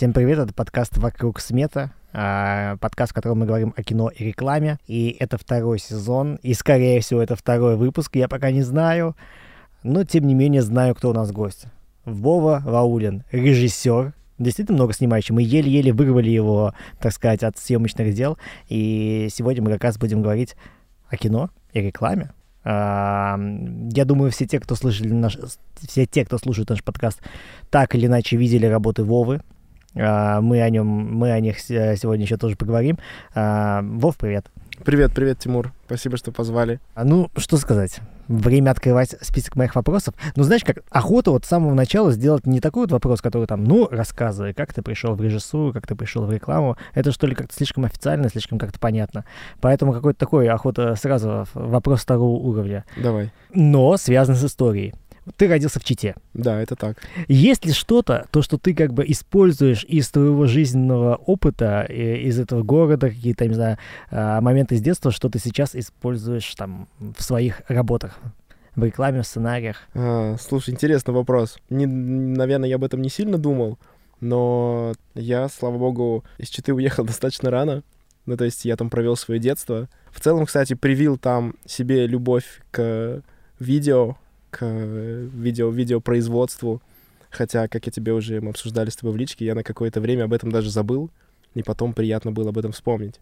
Всем привет, это подкаст «Вокруг смета», а, подкаст, в котором мы говорим о кино и рекламе. И это второй сезон, и, скорее всего, это второй выпуск, я пока не знаю. Но, тем не менее, знаю, кто у нас гость. Вова Раулин, режиссер, действительно много снимающий. Мы еле-еле вырвали его, так сказать, от съемочных дел. И сегодня мы как раз будем говорить о кино и рекламе. А, я думаю, все те, кто слышали наш, все те, кто слушает наш подкаст, так или иначе видели работы Вовы. А, мы о нем, мы о них сегодня еще тоже поговорим. А, Вов, привет. Привет, привет, Тимур. Спасибо, что позвали. Ну, что сказать. Время открывать список моих вопросов. Ну, знаешь, как охота вот с самого начала сделать не такой вот вопрос, который там, ну, рассказывай, как ты пришел в режиссуру, как ты пришел в рекламу. Это что ли как-то слишком официально, слишком как-то понятно. Поэтому какой-то такой охота сразу вопрос второго уровня. Давай. Но связан с историей ты родился в Чите. Да, это так. Есть ли что-то, то, что ты как бы используешь из твоего жизненного опыта, из этого города, какие-то, не знаю, а, моменты из детства, что ты сейчас используешь там в своих работах? в рекламе, в сценариях? А, слушай, интересный вопрос. Не, наверное, я об этом не сильно думал, но я, слава богу, из Читы уехал достаточно рано. Ну, то есть я там провел свое детство. В целом, кстати, привил там себе любовь к видео, к видео, видеопроизводству. Хотя, как я тебе уже, мы обсуждали с тобой в личке, я на какое-то время об этом даже забыл, и потом приятно было об этом вспомнить.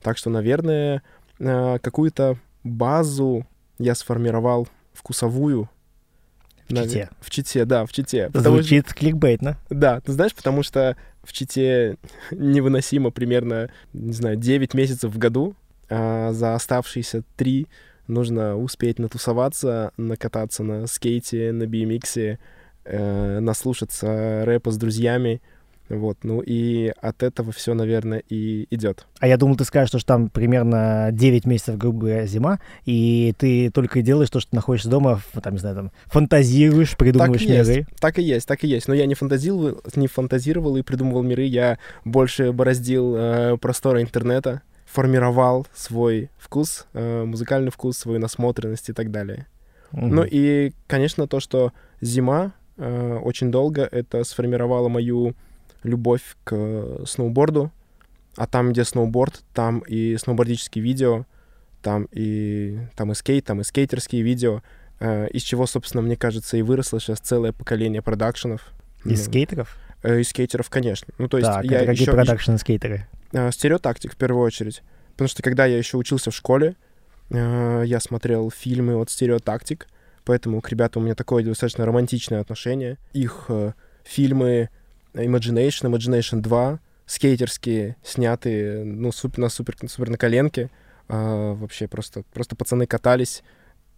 Так что, наверное, э, какую-то базу я сформировал вкусовую. В Чите. В Чите, да, в Чите. Звучит что... кликбейтно. Да, ты знаешь, потому что в Чите невыносимо примерно, не знаю, 9 месяцев в году, а за оставшиеся 3 нужно успеть натусоваться, накататься на скейте, на BMX, э, наслушаться рэпа с друзьями. Вот, ну и от этого все, наверное, и идет. А я думал, ты скажешь, что там примерно 9 месяцев, грубо говоря, зима, и ты только и делаешь то, что находишься дома, там, не знаю, там, фантазируешь, придумываешь так миры. Есть, так и есть, так и есть. Но я не фантазировал, не фантазировал и придумывал миры, я больше бороздил э, просторы интернета, формировал свой вкус, э, музыкальный вкус, свою насмотренность и так далее. Mm-hmm. Ну и, конечно, то, что зима э, очень долго, это сформировало мою любовь к сноуборду. А там, где сноуборд, там и сноубордические видео, там и, там и скейт, там и скейтерские видео, э, из чего, собственно, мне кажется, и выросло сейчас целое поколение продакшенов. Из ну, скейтеров? Э, из скейтеров, конечно. Ну, то есть так, я это какие еще, продакшн-скейтеры? Э, стереотактик в первую очередь. Потому что когда я еще учился в школе, э, я смотрел фильмы от стереотактик, поэтому к ребятам у меня такое достаточно романтичное отношение. Их э, фильмы Imagination, Imagination 2, скейтерские, снятые, ну, супер, на супер, супер на коленке. Э, вообще просто, просто пацаны катались.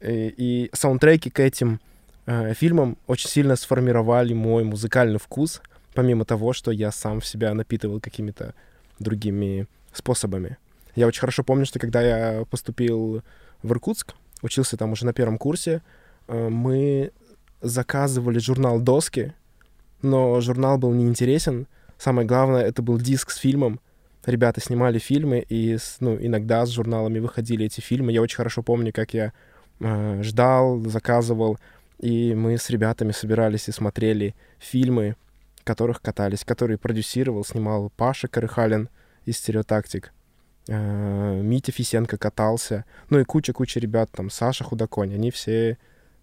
И, и саундтреки к этим э, фильмам очень сильно сформировали мой музыкальный вкус, помимо того, что я сам в себя напитывал какими-то другими способами. Я очень хорошо помню, что когда я поступил в Иркутск, учился там уже на первом курсе, э, мы заказывали журнал «Доски», но журнал был неинтересен. Самое главное, это был диск с фильмом. Ребята снимали фильмы, и ну, иногда с журналами выходили эти фильмы. Я очень хорошо помню, как я э, ждал, заказывал, и мы с ребятами собирались и смотрели фильмы, которых катались, которые продюсировал, снимал Паша Карыхалин из «Стереотактик». Э, Митя Фисенко катался, ну и куча-куча ребят, там, Саша Худоконь, они все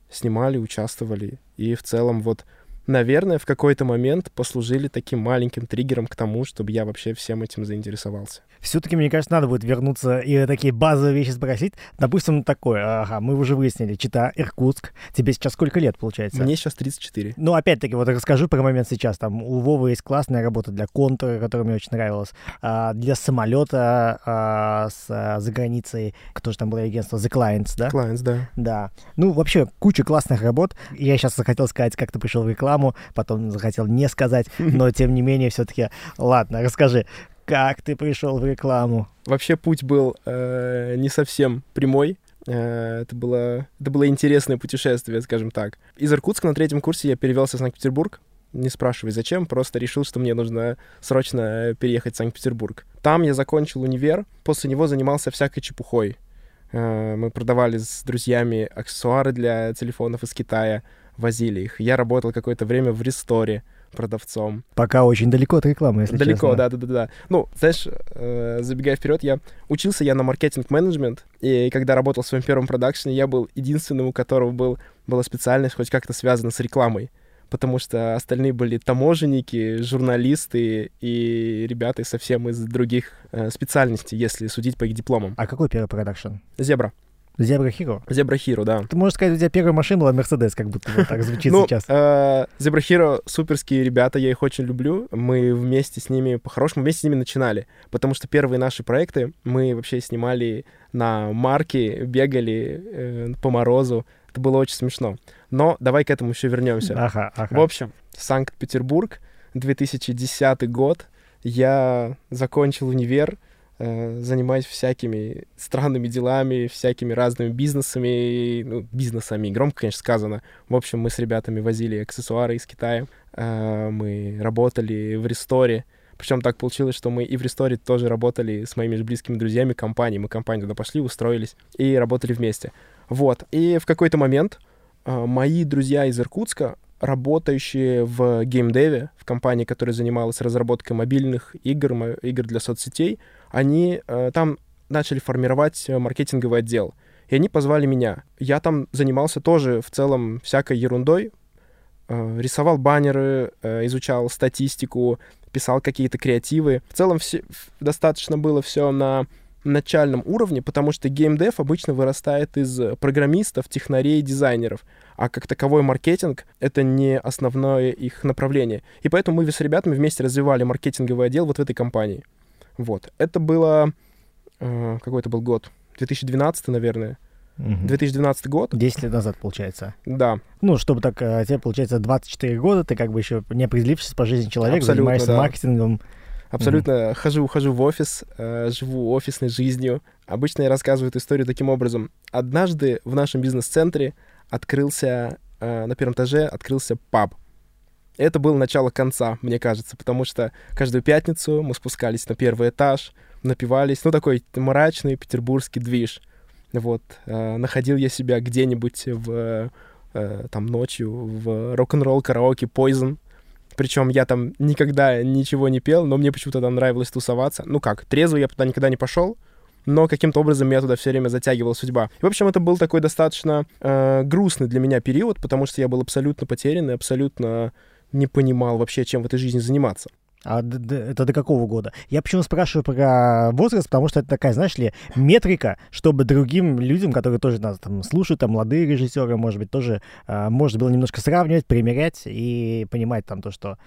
снимали, участвовали. И в целом вот наверное, в какой-то момент послужили таким маленьким триггером к тому, чтобы я вообще всем этим заинтересовался. Все-таки, мне кажется, надо будет вернуться и такие базовые вещи спросить. Допустим, такое, ага, мы уже выяснили, Чита, Иркутск. Тебе сейчас сколько лет, получается? Мне сейчас 34. Ну, опять-таки, вот расскажу про момент сейчас. Там у Вовы есть классная работа для контура, которая мне очень нравилась. А, для самолета а, с, а, за границей, кто же там было агентство? The Clients, да? Clients, да. Да. Ну, вообще, куча классных работ. Я сейчас захотел сказать, как ты пришел в рекламу, рекламу, потом захотел не сказать, но тем не менее все-таки, ладно, расскажи, как ты пришел в рекламу? Вообще путь был э, не совсем прямой. Э, это было, это было интересное путешествие, скажем так. Из Иркутска на третьем курсе я перевелся в Санкт-Петербург. Не спрашивай, зачем, просто решил, что мне нужно срочно переехать в Санкт-Петербург. Там я закончил универ, после него занимался всякой чепухой. Э, мы продавали с друзьями аксессуары для телефонов из Китая, возили их. Я работал какое-то время в ресторе, продавцом. Пока очень далеко от рекламы, если Далеко, честно. да, да, да, да. Ну, знаешь, э, забегая вперед, я учился я на маркетинг-менеджмент, и когда работал в своем первом продакшене, я был единственным, у которого был, была специальность хоть как-то связана с рекламой. Потому что остальные были таможенники, журналисты и ребята совсем из других э, специальностей, если судить по их дипломам. А какой первый продакшн? Зебра. Зебра Hero? Зебра Хиро, да. Ты можешь сказать, у тебя первая машина была Мерседес, как будто вот так звучит ну, сейчас. э, Zebra Hero суперские ребята, я их очень люблю. Мы вместе с ними, по-хорошему, вместе с ними начинали. Потому что первые наши проекты мы вообще снимали на марке, бегали э, по морозу. Это было очень смешно. Но давай к этому еще вернемся. Ага, ага. В общем, Санкт-Петербург, 2010 год. Я закончил универ, занимаюсь всякими странными делами, всякими разными бизнесами, ну, бизнесами, громко, конечно, сказано. В общем, мы с ребятами возили аксессуары из Китая, э, мы работали в ресторе, причем так получилось, что мы и в ресторе тоже работали с моими же близкими друзьями компании. Мы компанию туда пошли, устроились и работали вместе. Вот. И в какой-то момент э, мои друзья из Иркутска, работающие в геймдеве, в компании, которая занималась разработкой мобильных игр, игр для соцсетей, они э, там начали формировать э, маркетинговый отдел. И они позвали меня. Я там занимался тоже в целом всякой ерундой. Э, рисовал баннеры, э, изучал статистику, писал какие-то креативы. В целом все, достаточно было все на начальном уровне, потому что геймдев обычно вырастает из программистов, технарей, дизайнеров, а как таковой маркетинг — это не основное их направление. И поэтому мы с ребятами вместе развивали маркетинговый отдел вот в этой компании. Вот. Это было... э, какой это был год? 2012, наверное. Мгм. 2012 год. 10 лет назад, получается. Да, Ну, чтобы так, э, тебе, получается, 24 года, ты как бы еще не определившись по жизни человек, Абсолютно, занимаешься да. маркетингом. Абсолютно хожу, хожу в офис, э, живу офисной жизнью. Обычно я рассказываю эту историю таким образом. Однажды в нашем бизнес-центре открылся, э, на первом этаже открылся паб. Это было начало конца, мне кажется, потому что каждую пятницу мы спускались на первый этаж, напивались, ну, такой мрачный петербургский движ. Вот, э, находил я себя где-нибудь в, э, там, ночью в рок-н-ролл караоке Poison, причем я там никогда ничего не пел, но мне почему-то там нравилось тусоваться. Ну как, трезвый я туда никогда не пошел, но каким-то образом меня туда все время затягивала судьба. И, в общем, это был такой достаточно э, грустный для меня период, потому что я был абсолютно потерян и абсолютно не понимал вообще, чем в этой жизни заниматься. А это до какого года? Я почему спрашиваю про возраст, потому что это такая, знаешь ли, метрика, чтобы другим людям, которые тоже нас там слушают, там молодые режиссеры, может быть, тоже а, можно было немножко сравнивать, примерять и понимать там то, что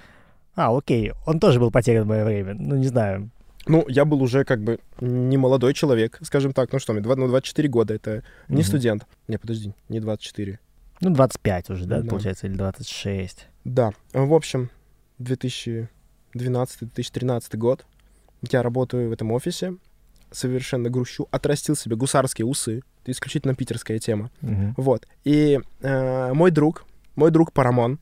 а, окей, он тоже был потерян в мое время. Ну, не знаю. Ну, я был уже как бы не молодой человек, скажем так. Ну что, мне два- ну, 24 года, это не Мгм. студент. Не, подожди, не 24. Ну, 25 уже, да, Да. получается, или 26. Да, в общем, 2012-2013 год. Я работаю в этом офисе, совершенно грущу. Отрастил себе гусарские усы. Это исключительно питерская тема. Мгм. Вот. И э, мой друг, мой друг Парамон,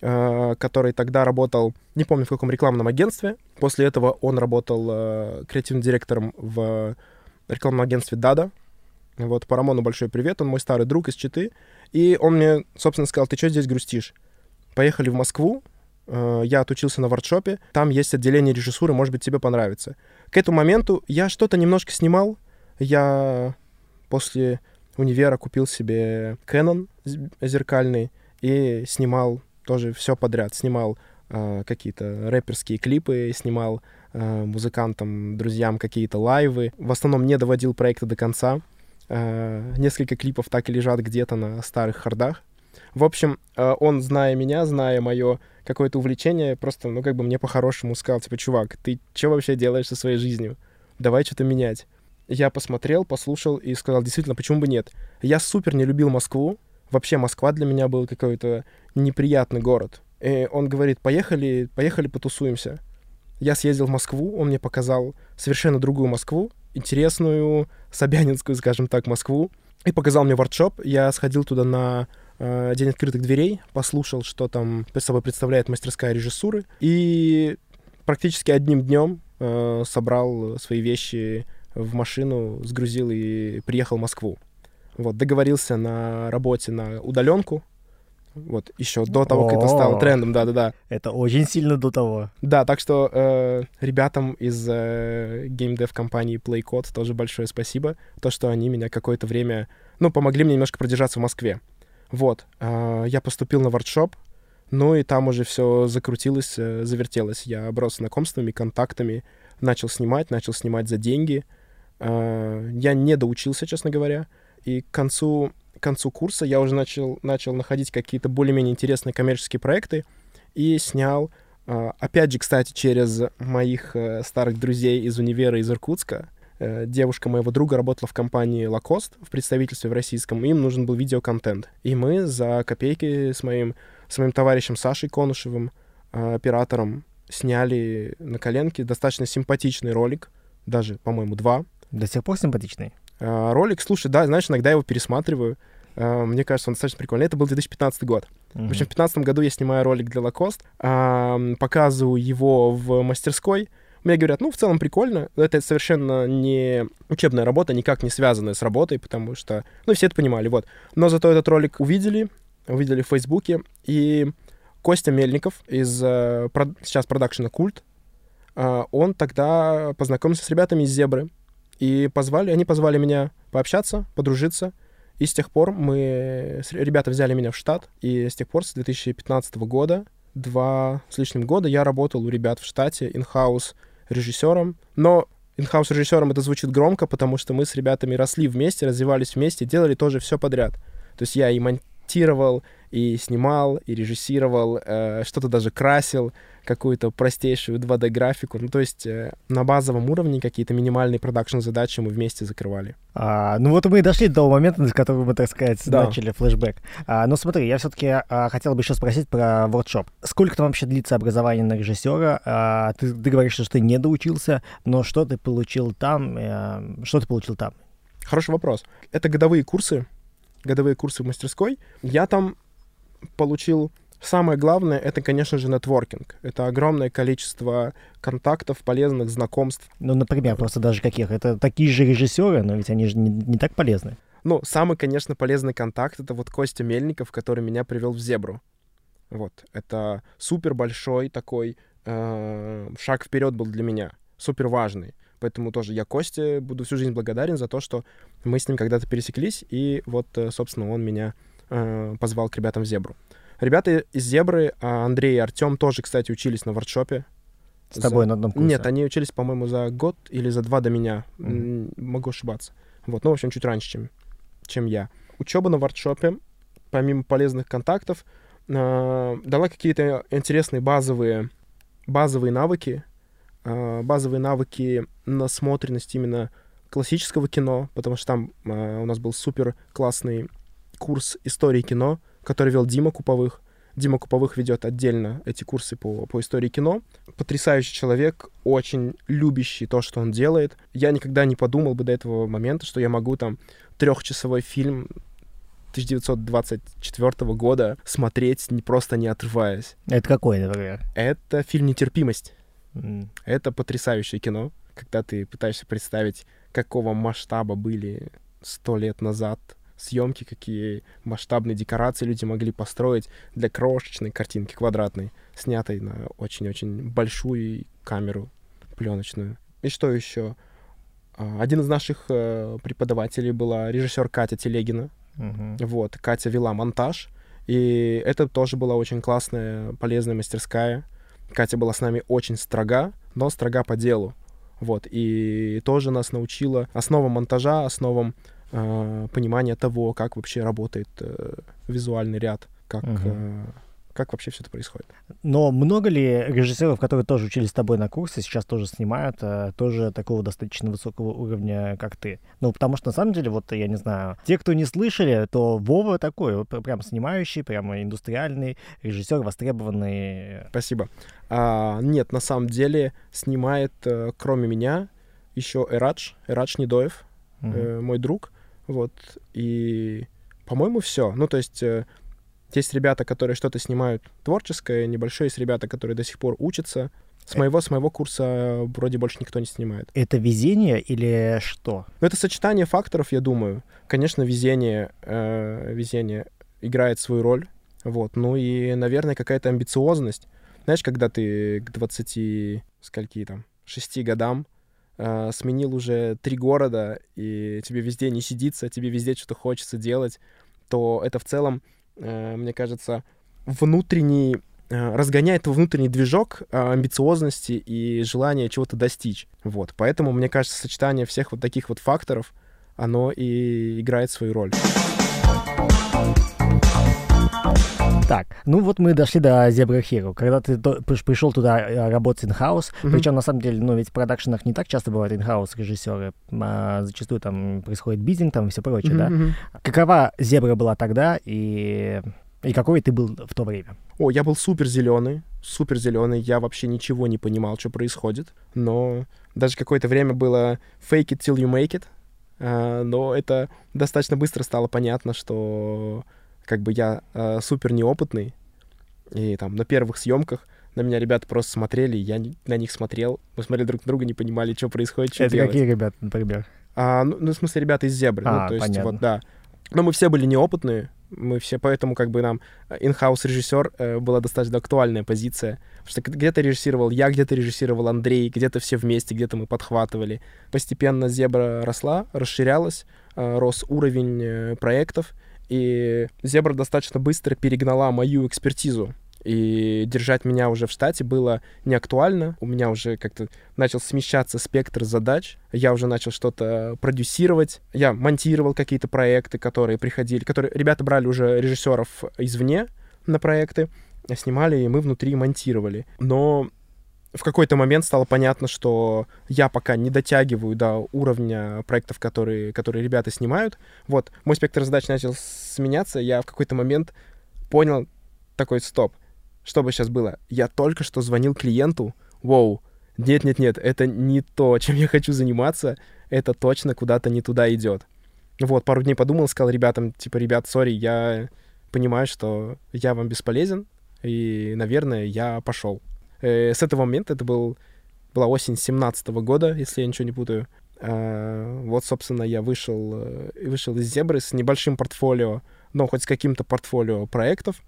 э, который тогда работал, не помню в каком рекламном агентстве. После этого он работал э, креативным директором в рекламном агентстве Дада. Вот, Парамону большой привет, он мой старый друг из Читы. И он мне, собственно, сказал, ты что здесь грустишь? Поехали в Москву, э, я отучился на воркшопе, там есть отделение режиссуры, может быть, тебе понравится. К этому моменту я что-то немножко снимал, я после универа купил себе Canon зеркальный и снимал тоже все подряд. Снимал э, какие-то рэперские клипы, снимал э, музыкантам, друзьям какие-то лайвы. В основном не доводил проекта до конца. Э, несколько клипов так и лежат где-то на старых хардах. В общем, э, он, зная меня, зная мое какое-то увлечение, просто, ну, как бы мне по-хорошему сказал, типа, чувак, ты что вообще делаешь со своей жизнью? Давай что-то менять. Я посмотрел, послушал и сказал, действительно, почему бы нет? Я супер не любил Москву. Вообще Москва для меня был какой-то неприятный город. И он говорит, поехали, поехали потусуемся. Я съездил в Москву, он мне показал совершенно другую Москву, интересную, собянинскую, скажем так, Москву, и показал мне воркшоп. Я сходил туда на День открытых дверей, послушал, что там собой представляет мастерская режиссуры, и практически одним днем э, собрал свои вещи в машину, сгрузил и приехал в Москву. Вот, договорился на работе на удаленку. Вот, еще до того, как это стало трендом, да-да-да. Это очень сильно до того. Да, так что э, ребятам из э, геймдев компании PlayCode тоже большое спасибо. То, что они меня какое-то время, ну, помогли мне немножко продержаться в Москве. Вот, э, я поступил на воркшоп, ну и там уже все закрутилось, э, завертелось. Я оброс знакомствами, контактами, начал снимать, начал снимать за деньги. Э, я не доучился, честно говоря. И к концу, к концу курса я уже начал, начал находить какие-то более-менее интересные коммерческие проекты и снял, э, опять же, кстати, через моих э, старых друзей из универа из Иркутска. Э, Девушка моего друга работала в компании Lacoste в представительстве в российском, им нужен был видеоконтент. И мы за копейки с моим, с моим товарищем Сашей Конушевым, э, оператором, сняли на коленке достаточно симпатичный ролик, даже, по-моему, два. До сих пор симпатичный. Э, Ролик, слушай, да, знаешь, иногда я его пересматриваю. Мне кажется, он достаточно прикольный. Это был 2015 год. В общем, в 2015 году я снимаю ролик для Lacoste, показываю его в мастерской. Мне говорят, ну, в целом прикольно. Это совершенно не учебная работа, никак не связанная с работой, потому что, ну, все это понимали, вот. Но зато этот ролик увидели, увидели в Фейсбуке, и Костя Мельников из э, сейчас продакшена «Культ», а, он тогда познакомился с ребятами из «Зебры», и позвали, они позвали меня пообщаться, подружиться, и с тех пор мы... Ребята взяли меня в штат, и с тех пор, с 2015 года, два с лишним года, я работал у ребят в штате инхаус режиссером. Но инхаус режиссером это звучит громко, потому что мы с ребятами росли вместе, развивались вместе, делали тоже все подряд. То есть я и монтировал, и снимал, и режиссировал, э, что-то даже красил, какую-то простейшую 2D-графику. Ну, то есть э, на базовом уровне какие-то минимальные продакшн-задачи мы вместе закрывали. А, ну вот мы и дошли до того момента, с которого мы, так сказать, Да. начали флешбэк. А, ну смотри, я все-таки хотел бы еще спросить про воркшоп. Сколько там вообще длится образование на режиссера? А, ты, ты говоришь, что ты не доучился, но что ты получил там? э, что ты получил там? Хороший вопрос. Это годовые курсы, годовые курсы в мастерской. Я там получил... Самое главное, это, конечно же, нетворкинг. Это огромное количество контактов, полезных знакомств. Ну, например, просто даже каких? Это такие же режиссеры, но ведь они же не, не так полезны. Ну, самый, конечно, полезный контакт — это вот Костя Мельников, который меня привел в «Зебру». Вот. Это супер большой такой э, шаг вперед был для меня. Супер важный. Поэтому тоже я Косте буду всю жизнь благодарен за то, что мы с ним когда-то пересеклись, и вот, э, собственно, он меня э, позвал к ребятам в «Зебру». Ребята из «Зебры», а Андрей и Артем тоже, кстати, учились на воркшопе. С тобой на одном курсе. Нет, они учились, по-моему, за год или за два до меня. М, Могу ошибаться. Вот, ну, в общем, чуть раньше, чем, чем я. Учеба на воркшопе, помимо полезных контактов, э, дала какие-то интересные базовые, базовые навыки, базовые навыки насмотренность именно классического кино, потому что там э, у нас был супер классный курс истории кино, который вел Дима Куповых. Дима Куповых ведет отдельно эти курсы по, по истории кино. Потрясающий человек, очень любящий то, что он делает. Я никогда не подумал бы до этого момента, что я могу там трехчасовой фильм 1924 года смотреть не просто не отрываясь. Это какой, например? Это фильм «Нетерпимость». Это потрясающее кино, когда ты пытаешься представить, какого масштаба были сто лет назад съемки, какие масштабные декорации люди могли построить для крошечной картинки квадратной, снятой на очень-очень большую камеру пленочную. И что еще? А, Один из наших э, преподавателей была режиссер Катя Телегина. мгм. Вот, Катя вела монтаж, и это тоже была очень классная, полезная мастерская. Катя была с нами очень строга, но строга по делу. Вот, и тоже нас научила основам монтажа, основам э, понимания того, как вообще работает э, визуальный ряд, как, Мгм. э, как вообще все это происходит. Но много ли режиссеров, которые тоже учились с тобой на курсе, сейчас тоже снимают, э, тоже такого достаточно высокого уровня, как ты? Ну, потому что, на самом деле, вот, я не знаю, те, кто не слышали, то Вова такой, вот, пр- прям снимающий, прямо индустриальный режиссер, востребованный. Спасибо. А, нет, на самом деле снимает, э, кроме меня, еще Эрадж, Эрадж Недоев, Мгм. э, мой друг. Вот. И, по-моему, все. Ну, то есть, э, есть ребята, которые что-то снимают творческое, небольшое, есть ребята, которые до сих пор учатся. С Э. моего, с моего курса вроде больше никто не снимает. Это везение или что? Но это сочетание факторов, я думаю. Конечно, везение, э, везение играет свою роль. Вот, ну и, наверное, какая-то амбициозность. Знаешь, когда ты к 20, скольки там, 6 годам э, сменил уже три города, и тебе везде не сидится, тебе везде что-то хочется делать, то это в целом, э, мне кажется, внутренний э, разгоняет внутренний движок э, амбициозности и желания чего-то достичь. Вот, поэтому, мне кажется, сочетание всех вот таких вот факторов, оно и играет свою роль. Так, ну вот мы дошли до Zebra Hero. Когда ты пришел туда э, работать in-house, Мгм. причем на самом деле, ну ведь в продакшенах не так часто бывают in-house режиссеры, а зачастую там происходит бидинг там и все прочее, да? Мгм, мгм. Какова Зебра была тогда и, и какой ты был в то время? О, я был супер зеленый, супер зеленый. Я вообще ничего не понимал, что происходит. Но даже какое-то время было fake it till you make it. А, но это достаточно быстро стало понятно, что как бы я а, супер неопытный. И там на первых съемках на меня ребята просто смотрели, я не- на них смотрел. Мы смотрели друг на друга, не понимали, что происходит, что Это делать. какие ребята, например? А, ну, ну, в смысле, ребята из Зебры. А, ну, то есть, понятно. вот, да. Но мы все были неопытные, мы все, поэтому как бы нам инхаус режиссер э, была достаточно актуальная позиция, потому что где-то режиссировал я, где-то режиссировал Андрей, где-то все вместе, где-то мы подхватывали. Постепенно Зебра росла, расширялась, э, рос уровень э, проектов, и Зебра достаточно быстро перегнала мою экспертизу. И держать меня уже в штате было не актуально. У меня уже как-то начал смещаться спектр задач. Я уже начал что-то продюсировать. Я монтировал какие-то проекты, которые приходили, которые ребята брали уже режиссеров извне на проекты, снимали, и мы внутри монтировали. Но в какой-то момент стало понятно, что я пока не дотягиваю до уровня проектов, которые, которые ребята снимают. Вот, мой спектр задач начал сменяться, я в какой-то момент понял такой, стоп, что бы сейчас было? Я только что звонил клиенту, воу, нет-нет-нет, это не то, чем я хочу заниматься, это точно куда-то не туда идет. Вот, пару дней подумал, сказал ребятам, типа, ребят, сори, я понимаю, что я вам бесполезен, и, наверное, я пошел. Э, с этого момента, это был, была осень 17 года, если я ничего не путаю, э, вот, собственно, я вышел, э, вышел из Зебры с небольшим портфолио, но хоть с каким-то портфолио проектов,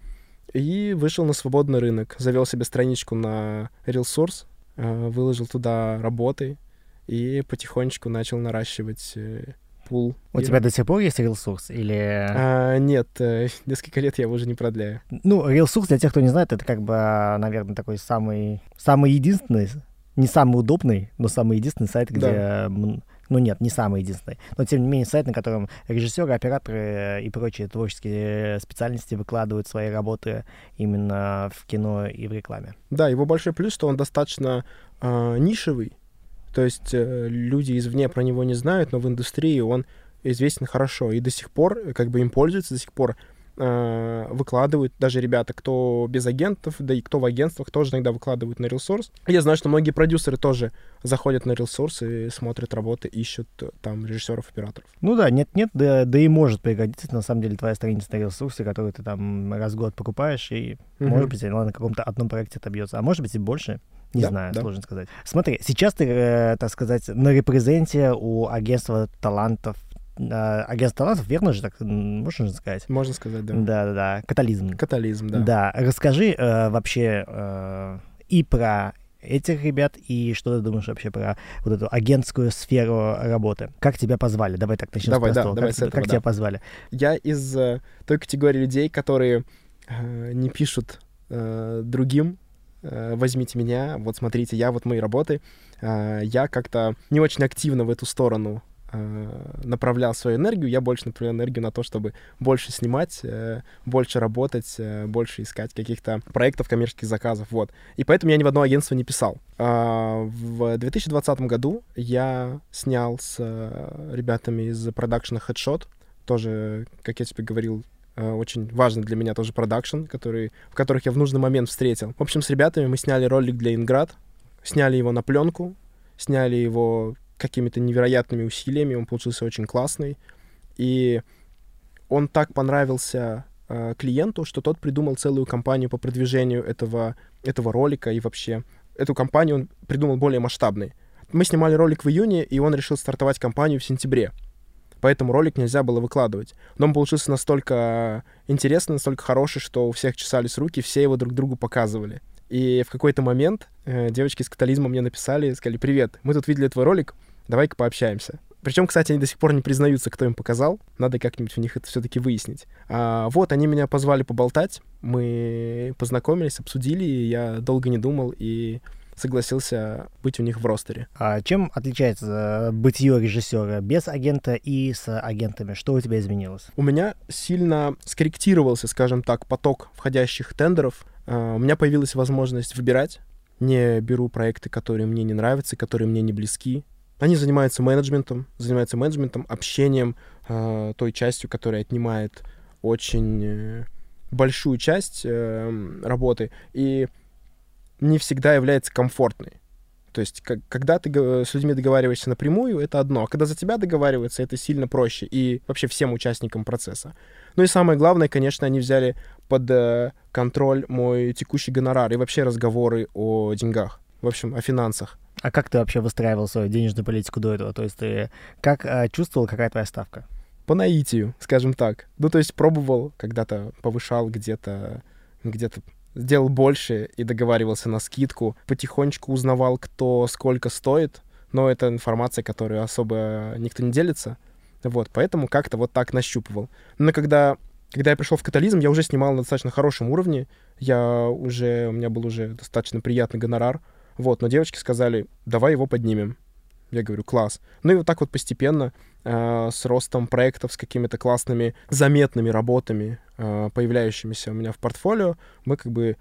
и вышел на свободный рынок. Завел себе страничку на RealSource, э, выложил туда работы и потихонечку начал наращивать пул. У И- тебя до сих пор есть ресурс или... А, нет, э, несколько лет я его уже не продляю. Ну, RealSource, для тех, кто не знает, это как бы, а, наверное, такой самый, самый единственный, не самый удобный, но самый единственный сайт, где... Да. Ну нет, не самый единственный. Но тем не менее сайт, на котором режиссеры, операторы и прочие творческие специальности выкладывают свои работы именно в кино и в рекламе. Да, его большой плюс, что он достаточно а, нишевый. То есть э, люди извне про него не знают, но в индустрии он известен хорошо. И до сих пор э, как бы им пользуются, до сих пор выкладывают даже ребята, кто без агентов, да и кто в агентствах, тоже иногда выкладывают на RealSource. Я знаю, что многие продюсеры тоже заходят на RealSource и смотрят работы, ищут э, там режиссеров, операторов. Ну да, нет-нет, да, да и может пригодиться, на самом деле, твоя страница на ресурсе, которую ты там раз в год покупаешь, и, Мгм. может быть, она на каком-то одном проекте отобьется, а может быть и больше, не Да, знаю, да. сложно сказать. Смотри, сейчас ты, э, так сказать, на репрезенте у агентства талантов, э, агентство талантов, верно же так, можно же сказать? Можно сказать, да. Да-да-да, катализм. Катализм, да. Да, расскажи э, вообще э, и про этих ребят, и что ты думаешь вообще про вот эту агентскую сферу работы? Как тебя позвали? Давай так начнем Давай, с да, простого. давай как с тебя- этого, как да. тебя позвали? Я из э, той категории людей, которые э, не пишут э, другим, э, возьмите меня, вот смотрите, я, вот мои работы. Э, я как-то не очень активно в эту сторону э, направлял свою энергию. Я больше направлял энергию на то, чтобы больше снимать, э, больше работать, э, больше искать каких-то проектов, коммерческих заказов, вот. И поэтому я ни в одно агентство не писал. А, В 2020 году я снял с э, ребятами из продакшена Headshot, тоже, как я тебе говорил, э, очень важный для меня тоже продакшн, который, в которых я в нужный момент встретил. В общем, с ребятами мы сняли ролик для Инград, сняли его на пленку, сняли его какими-то невероятными усилиями, он получился очень классный. И он так понравился э, клиенту, что тот придумал целую кампанию по продвижению этого, этого ролика и вообще эту кампанию он придумал более масштабной. Мы снимали ролик в июне, и он решил стартовать кампанию в сентябре. поэтому ролик нельзя было выкладывать. Но он получился настолько интересный, настолько хороший, что у всех чесались руки, все его друг другу показывали. И в какой-то момент э, девочки с катализма мне написали, сказали, привет, мы тут видели твой ролик, давай-ка пообщаемся. Причем, кстати, они до сих пор не признаются, кто им показал. Надо как-нибудь у них это все-таки выяснить. А, вот, они меня позвали поболтать. Мы познакомились, обсудили, и я долго не думал и согласился быть у них в ростере. А чем отличается бытие режиссера без агента и с агентами? Что у тебя изменилось? У меня сильно скорректировался, скажем так, поток входящих тендеров. А, у меня появилась возможность выбирать. Не беру проекты, которые мне не нравятся, которые мне не близки. Они занимаются менеджментом, занимаются менеджментом, общением, э, той частью, которая отнимает очень э, большую часть э, работы и не всегда является комфортной. То есть, как, когда ты с людьми договариваешься напрямую, это одно, а когда за тебя договариваются, это сильно проще и вообще всем участникам процесса. Ну и самое главное, конечно, они взяли под э, контроль мой текущий гонорар и вообще разговоры о деньгах, в общем, о финансах. А как ты вообще выстраивал свою денежную политику до этого? То есть ты как э, чувствовал, какая твоя ставка? По наитию, скажем так. Ну, то есть пробовал, когда-то повышал где-то, где-то сделал больше и договаривался на скидку. Потихонечку узнавал, кто сколько стоит, но это информация, которую особо никто не делится. Вот, поэтому как-то вот так нащупывал. Но когда, когда я пришел в катализм, я уже снимал на достаточно хорошем уровне. Я уже, у меня был уже достаточно приятный гонорар. Вот, но девочки сказали, давай его поднимем. Я говорю, класс. Ну и вот так вот постепенно, э, с ростом проектов, с какими-то классными, заметными работами, э, появляющимися у меня в портфолио, мы как бы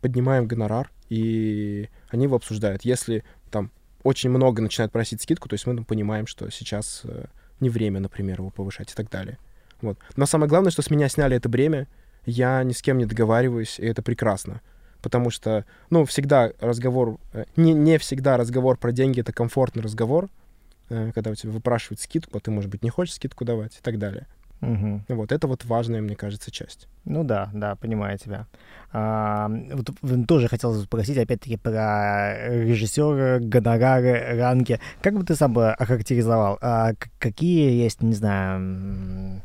поднимаем гонорар, и они его обсуждают. Если там очень много начинают просить скидку, то есть мы там, понимаем, что сейчас э, не время, например, его повышать и так далее. Вот. Но самое главное, что с меня сняли это бремя, я ни с кем не договариваюсь, и это прекрасно потому что, ну, всегда разговор, э, не, не всегда разговор про деньги — это комфортный разговор, э, когда у тебя выпрашивают скидку, а ты, может быть, не хочешь скидку давать и так далее. Угу. Вот это вот важная, мне кажется, часть. Ну да, да, понимаю тебя. А, вот тоже хотел спросить опять-таки про режиссера, гонорары, ранги. Как бы ты сам бы охарактеризовал? А, какие есть, не знаю,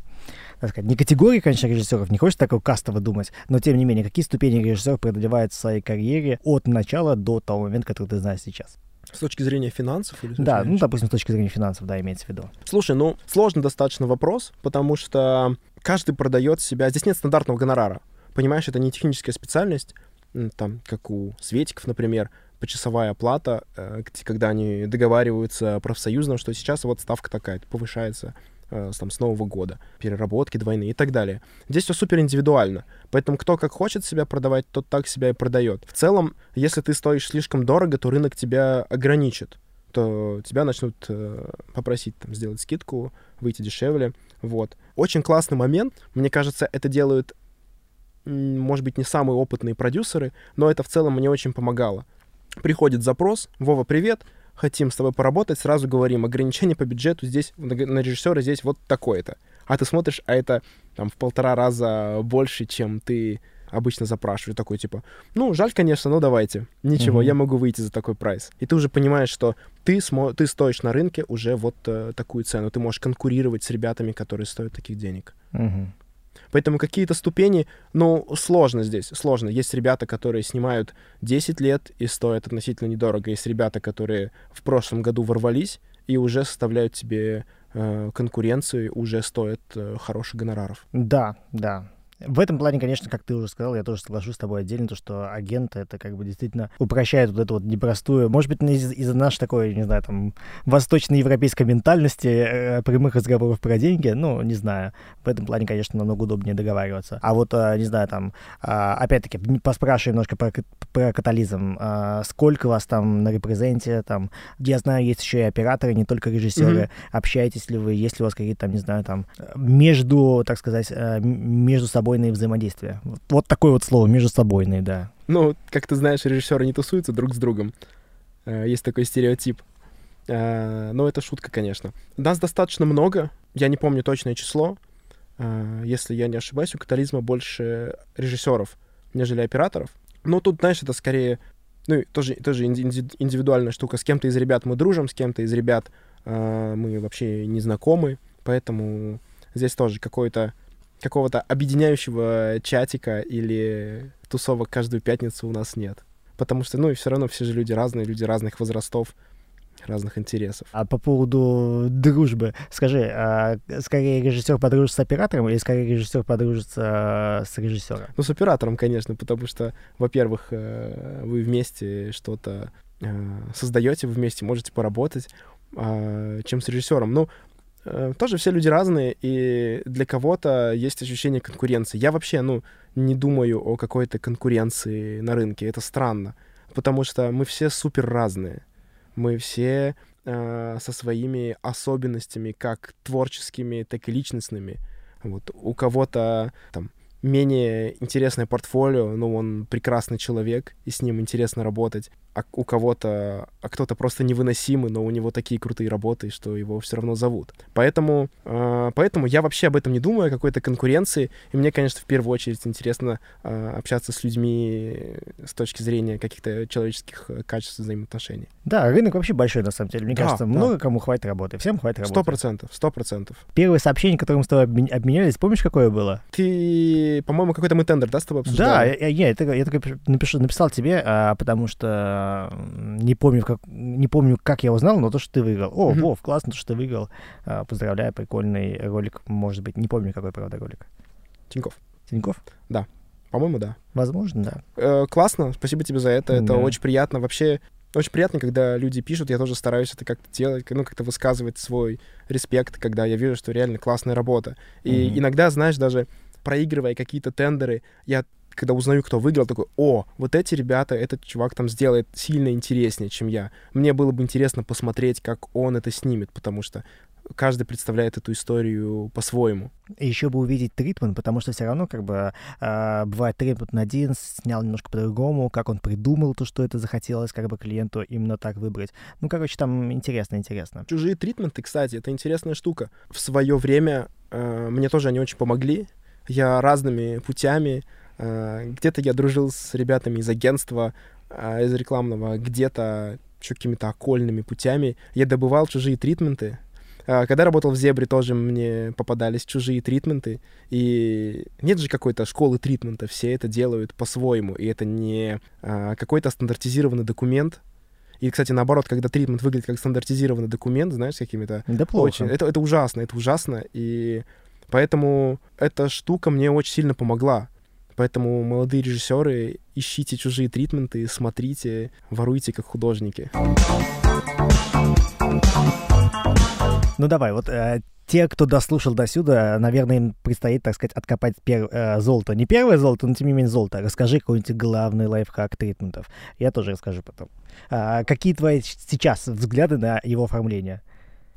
так сказать, не категории, конечно, режиссеров, не хочешь такого кастово думать, но тем не менее, какие ступени режиссер преодолевает в своей карьере от начала до того момента, который ты знаешь сейчас? С точки зрения финансов? Или да, ну, допустим, с точки зрения финансов, да, имеется в виду. Слушай, ну, сложный достаточно вопрос, потому что каждый продает себя... Здесь нет стандартного гонорара. Понимаешь, это не техническая специальность, там, как у Светиков, например, почасовая оплата, э, когда они договариваются профсоюзно, что сейчас вот ставка такая, повышается там, с Нового года, переработки двойные и так далее. Здесь все супер индивидуально. Поэтому кто как хочет себя продавать, тот так себя и продает. В целом, если ты стоишь слишком дорого, то рынок тебя ограничит то тебя начнут э, попросить там, сделать скидку, выйти дешевле. Вот. Очень классный момент. Мне кажется, это делают, может быть, не самые опытные продюсеры, но это в целом мне очень помогало. Приходит запрос, Вова, привет, хотим с тобой поработать, сразу говорим, ограничение по бюджету здесь, на режиссера здесь вот такое-то. А ты смотришь, а это там в полтора раза больше, чем ты обычно запрашиваешь. Такой типа, ну, жаль, конечно, но давайте. Ничего, mm-hmm. я могу выйти за такой прайс. И ты уже понимаешь, что ты, смо- ты стоишь на рынке уже вот э, такую цену. Ты можешь конкурировать с ребятами, которые стоят таких денег. Mm-hmm. Поэтому какие-то ступени, ну, сложно здесь, сложно. Есть ребята, которые снимают 10 лет и стоят относительно недорого. Есть ребята, которые в прошлом году ворвались и уже составляют себе э, конкуренцию, уже стоят э, хороших гонораров. Да, да. В этом плане, конечно, как ты уже сказал, я тоже соглашусь с тобой отдельно, то, что агент это как бы действительно упрощает вот эту вот непростую, может быть, из- из-за нашей такой, не знаю, там, восточноевропейской ментальности, э, прямых разговоров про деньги, ну, не знаю, в этом плане, конечно, намного удобнее договариваться. А вот, э, не знаю, там, э, опять-таки, поспрашиваю немножко про, про катализм. Э, сколько вас там на репрезенте, там, я знаю, есть еще и операторы, не только режиссеры. Mm-hmm. Общаетесь ли вы, есть ли у вас какие-то там, не знаю, там, между, так сказать, э, между собой междусобойные взаимодействия. Вот, вот такое вот слово, междусобойные, да. Ну, как ты знаешь, режиссеры не тусуются друг с другом. Э, есть такой стереотип. Э, но это шутка, конечно. Нас достаточно много, я не помню точное число. Э, если я не ошибаюсь, у катализма больше режиссеров, нежели операторов. Но тут, знаешь, это скорее, ну, тоже, тоже индивидуальная штука. С кем-то из ребят мы дружим, с кем-то из ребят мы вообще не знакомы. Поэтому здесь тоже какой-то какого-то объединяющего чатика или тусовок каждую пятницу у нас нет. Потому что, ну, и все равно все же люди разные, люди разных возрастов, разных интересов. А по поводу дружбы, скажи, а скорее режиссер подружится с оператором или скорее режиссер подружится с режиссером? Ну, с оператором, конечно, потому что, во-первых, э, вы вместе что-то э, создаете, вы вместе можете поработать, а, чем с режиссером. Ну, э, тоже все люди разные, и для кого-то есть ощущение конкуренции. Я вообще, ну, не думаю о какой-то конкуренции на рынке. Это странно, потому что мы все супер разные. Мы все э, со своими особенностями, как творческими, так и личностными. Вот у кого-то там менее интересное портфолио, но он прекрасный человек, и с ним интересно работать. А у кого-то, а кто-то просто невыносимый, но у него такие крутые работы, что его все равно зовут. Поэтому, э, поэтому я вообще об этом не думаю, о какой-то конкуренции. И мне, конечно, в первую очередь интересно э, общаться с людьми с точки зрения каких-то человеческих э, качеств взаимоотношений. Да, рынок вообще большой, на самом деле. Мне да, кажется, да. много кому хватит работы. Всем хватит работы. Сто процентов, сто процентов. Первое сообщение, которым мы с тобой обменялись, помнишь, какое было? Ты, по-моему, какой-то мы тендер, да, с тобой обсуждали? Да, я, я, я, я только напишу, написал тебе, а, потому что не помню, как, не помню, как я узнал, но то, что ты выиграл. О, mm-hmm. Вов, классно, что ты выиграл. А, поздравляю, прикольный ролик, может быть. Не помню, какой, правда, ролик. Тиньков. Тиньков? Да. По-моему, да. Возможно, да. Э, классно, спасибо тебе за это. Это да. очень приятно. Вообще, очень приятно, когда люди пишут, я тоже стараюсь это как-то делать, ну, как-то высказывать свой респект, когда я вижу, что реально классная работа. И mm-hmm. иногда, знаешь, даже проигрывая какие-то тендеры, я когда узнаю, кто выиграл, такой, о, вот эти ребята, этот чувак там сделает сильно интереснее, чем я. Мне было бы интересно посмотреть, как он это снимет, потому что каждый представляет эту историю по-своему. И еще бы увидеть тритмент, потому что все равно как бы э, бывает тритмент на один, снял немножко по-другому, как он придумал то, что это захотелось как бы клиенту именно так выбрать. Ну, короче, там интересно, интересно. Чужие тритменты, кстати, это интересная штука. В свое время э, мне тоже они очень помогли. Я разными путями где-то я дружил с ребятами из агентства, э, из рекламного, где-то какими-то окольными путями. Я добывал чужие тритменты. Э, когда работал в Зебре, тоже мне попадались чужие тритменты. И нет же какой-то школы тритмента, все это делают по-своему. И это не какой-то стандартизированный документ, и, кстати, наоборот, когда тритмент выглядит как стандартизированный документ, знаешь, какими-то... Да плохо. Очень... Это, это ужасно, это ужасно. И поэтому эта штука мне очень сильно помогла. Поэтому, молодые режиссеры, ищите чужие тритменты, смотрите, воруйте как художники. Ну давай, вот э, те, кто дослушал до сюда, наверное, им предстоит, так сказать, откопать пер, э, золото. Не первое золото, но тем не менее золото. Расскажи какой-нибудь главный лайфхак тритментов. Я тоже расскажу потом. А, какие твои сейчас взгляды на его оформление?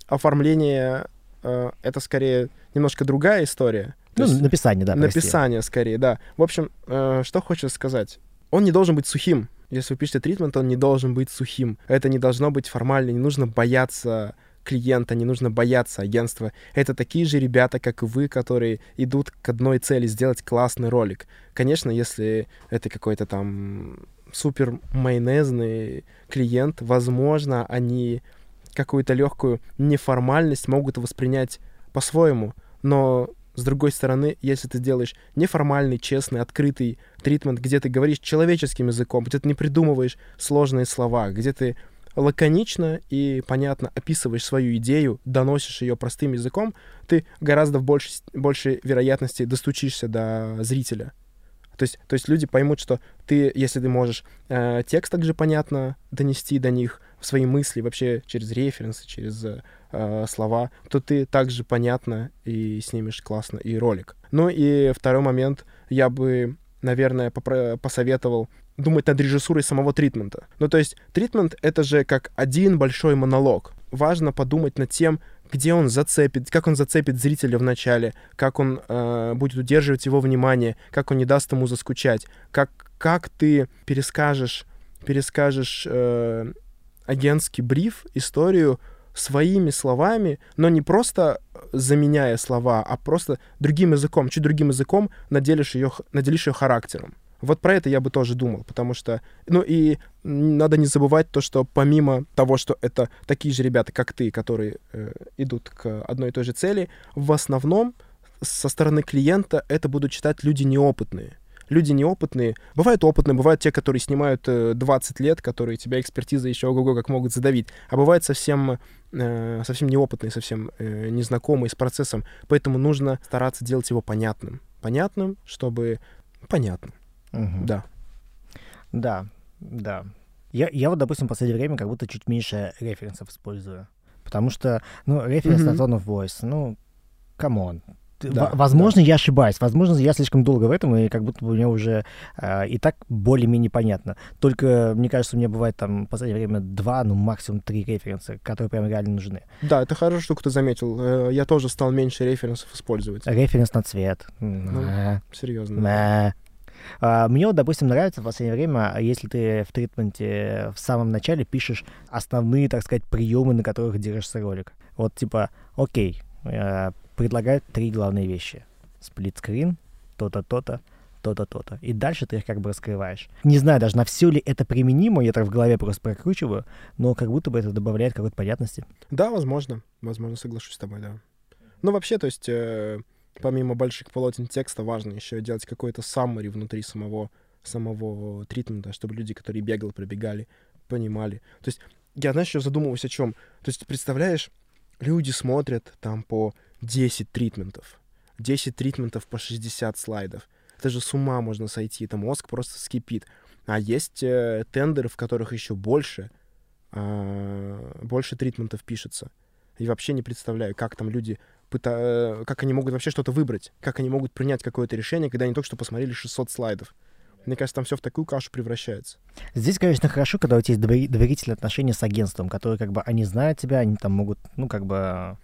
Оформление э, — это скорее немножко другая история. Ну, написание, да. Написание, прости. скорее, да. В общем, э, что хочется сказать. Он не должен быть сухим. Если вы пишете тритмент, он не должен быть сухим. Это не должно быть формально, не нужно бояться клиента, не нужно бояться агентства. Это такие же ребята, как и вы, которые идут к одной цели — сделать классный ролик. Конечно, если это какой-то там супер майонезный клиент, возможно, они какую-то легкую неформальность могут воспринять по-своему. Но с другой стороны, если ты делаешь неформальный, честный, открытый тритмент, где ты говоришь человеческим языком, где ты не придумываешь сложные слова, где ты лаконично и понятно описываешь свою идею, доносишь ее простым языком, ты гораздо в большей, большей вероятности достучишься до зрителя. То есть, то есть люди поймут, что ты, если ты можешь э, текст также понятно донести до них, свои мысли вообще через референсы, через э, слова, то ты также понятно и снимешь классно и ролик. Ну и второй момент, я бы, наверное, посоветовал думать над режиссурой самого тритмента. Ну то есть тритмент — это же как один большой монолог. Важно подумать над тем, где он зацепит, как он зацепит зрителя в начале, как он э, будет удерживать его внимание, как он не даст ему заскучать, как, как ты перескажешь, перескажешь э, агентский бриф, историю своими словами, но не просто заменяя слова, а просто другим языком, чуть другим языком наделишь ее, наделишь ее характером. Вот про это я бы тоже думал, потому что, ну и надо не забывать то, что помимо того, что это такие же ребята, как ты, которые э, идут к одной и той же цели, в основном со стороны клиента это будут читать люди неопытные. Люди неопытные, бывают опытные, бывают те, которые снимают 20 лет, которые тебя экспертиза еще ого-го как могут задавить, а бывают совсем, э, совсем неопытные, совсем э, незнакомые с процессом, поэтому нужно стараться делать его понятным. Понятным, чтобы... Понятным. Мгм. Да. Да, да. Я, я вот, допустим, в последнее время как будто чуть меньше референсов использую. Потому что, ну, референс на Мгм. tone of voice, ну, come on. Да, во- возможно, я ошибаюсь. Возможно, я слишком долго в этом, и как будто бы мне уже а, и так более-менее понятно. Только, мне кажется, у меня бывает там в последнее время два, ну, максимум три референса, которые прям реально нужны. Да, это хорошая штука, ты заметил. Э, Я тоже стал меньше референсов использовать. Референс на цвет. Ну, Мэ. Серьезно. А, Мне вот, допустим, нравится в последнее время, а если ты в тритменте в самом начале пишешь основные, так сказать, приемы, на которых держится ролик. Вот типа, окей, э, предлагают три главные вещи. Сплитскрин, то-то, то-то, то-то, то-то. И дальше ты их как бы раскрываешь. Не знаю даже, на все ли это применимо, я так в голове просто прокручиваю, но как будто бы это добавляет какой-то понятности. Да, возможно. Возможно, соглашусь с тобой, да. Ну, вообще, то есть, э, помимо больших полотен текста, важно еще делать какой-то summary внутри самого, самого тритмента, чтобы люди, которые бегали, пробегали, понимали. То есть, я, знаешь, еще задумываюсь о чем. То есть, представляешь, люди смотрят там по 10 тритментов. 10 тритментов по 60 слайдов. Это же с ума можно сойти, это мозг просто скипит. А есть э, тендеры, в которых еще больше, а, больше тритментов пишется. И вообще не представляю, как там люди пыта... э, как они могут вообще что-то выбрать, как они могут принять какое-то решение, когда они только что посмотрели 600 слайдов. Мне кажется, там все в такую кашу превращается. Здесь, конечно, хорошо, когда у тебя есть довери- доверительные отношения с агентством, которые как бы они знают тебя, они там могут, ну, как бы,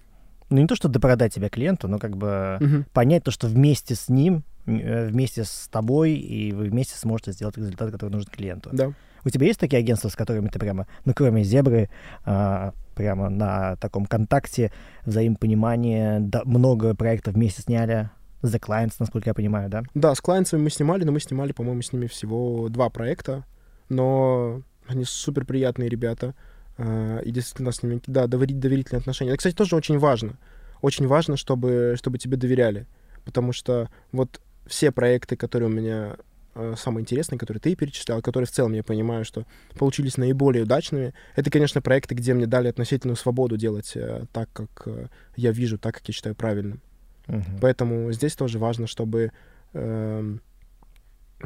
ну, не то, что допродать тебя клиенту, но как бы понять то, что вместе с ним, э, вместе с тобой, и вы вместе сможете сделать результат, который нужен клиенту. Да. У тебя есть такие агентства, с которыми ты прямо, ну, кроме зебры, а, прямо на таком контакте, взаимопонимание, да, много проектов вместе сняли? The Clients, насколько я понимаю, да? Да, с клиентами мы снимали, но мы снимали, по-моему, с ними всего два проекта, но они супер приятные ребята, и действительно с ними, да, доверить, доверительные отношения. Это, кстати, тоже очень важно. Очень важно, чтобы, чтобы тебе доверяли, потому что вот все проекты, которые у меня э, самые интересные, которые ты перечислял, которые в целом я понимаю, что получились наиболее удачными, это, конечно, проекты, где мне дали относительную свободу делать э, так, как э, я вижу, так, как я считаю правильным. Мгм. Поэтому здесь тоже важно, чтобы эм,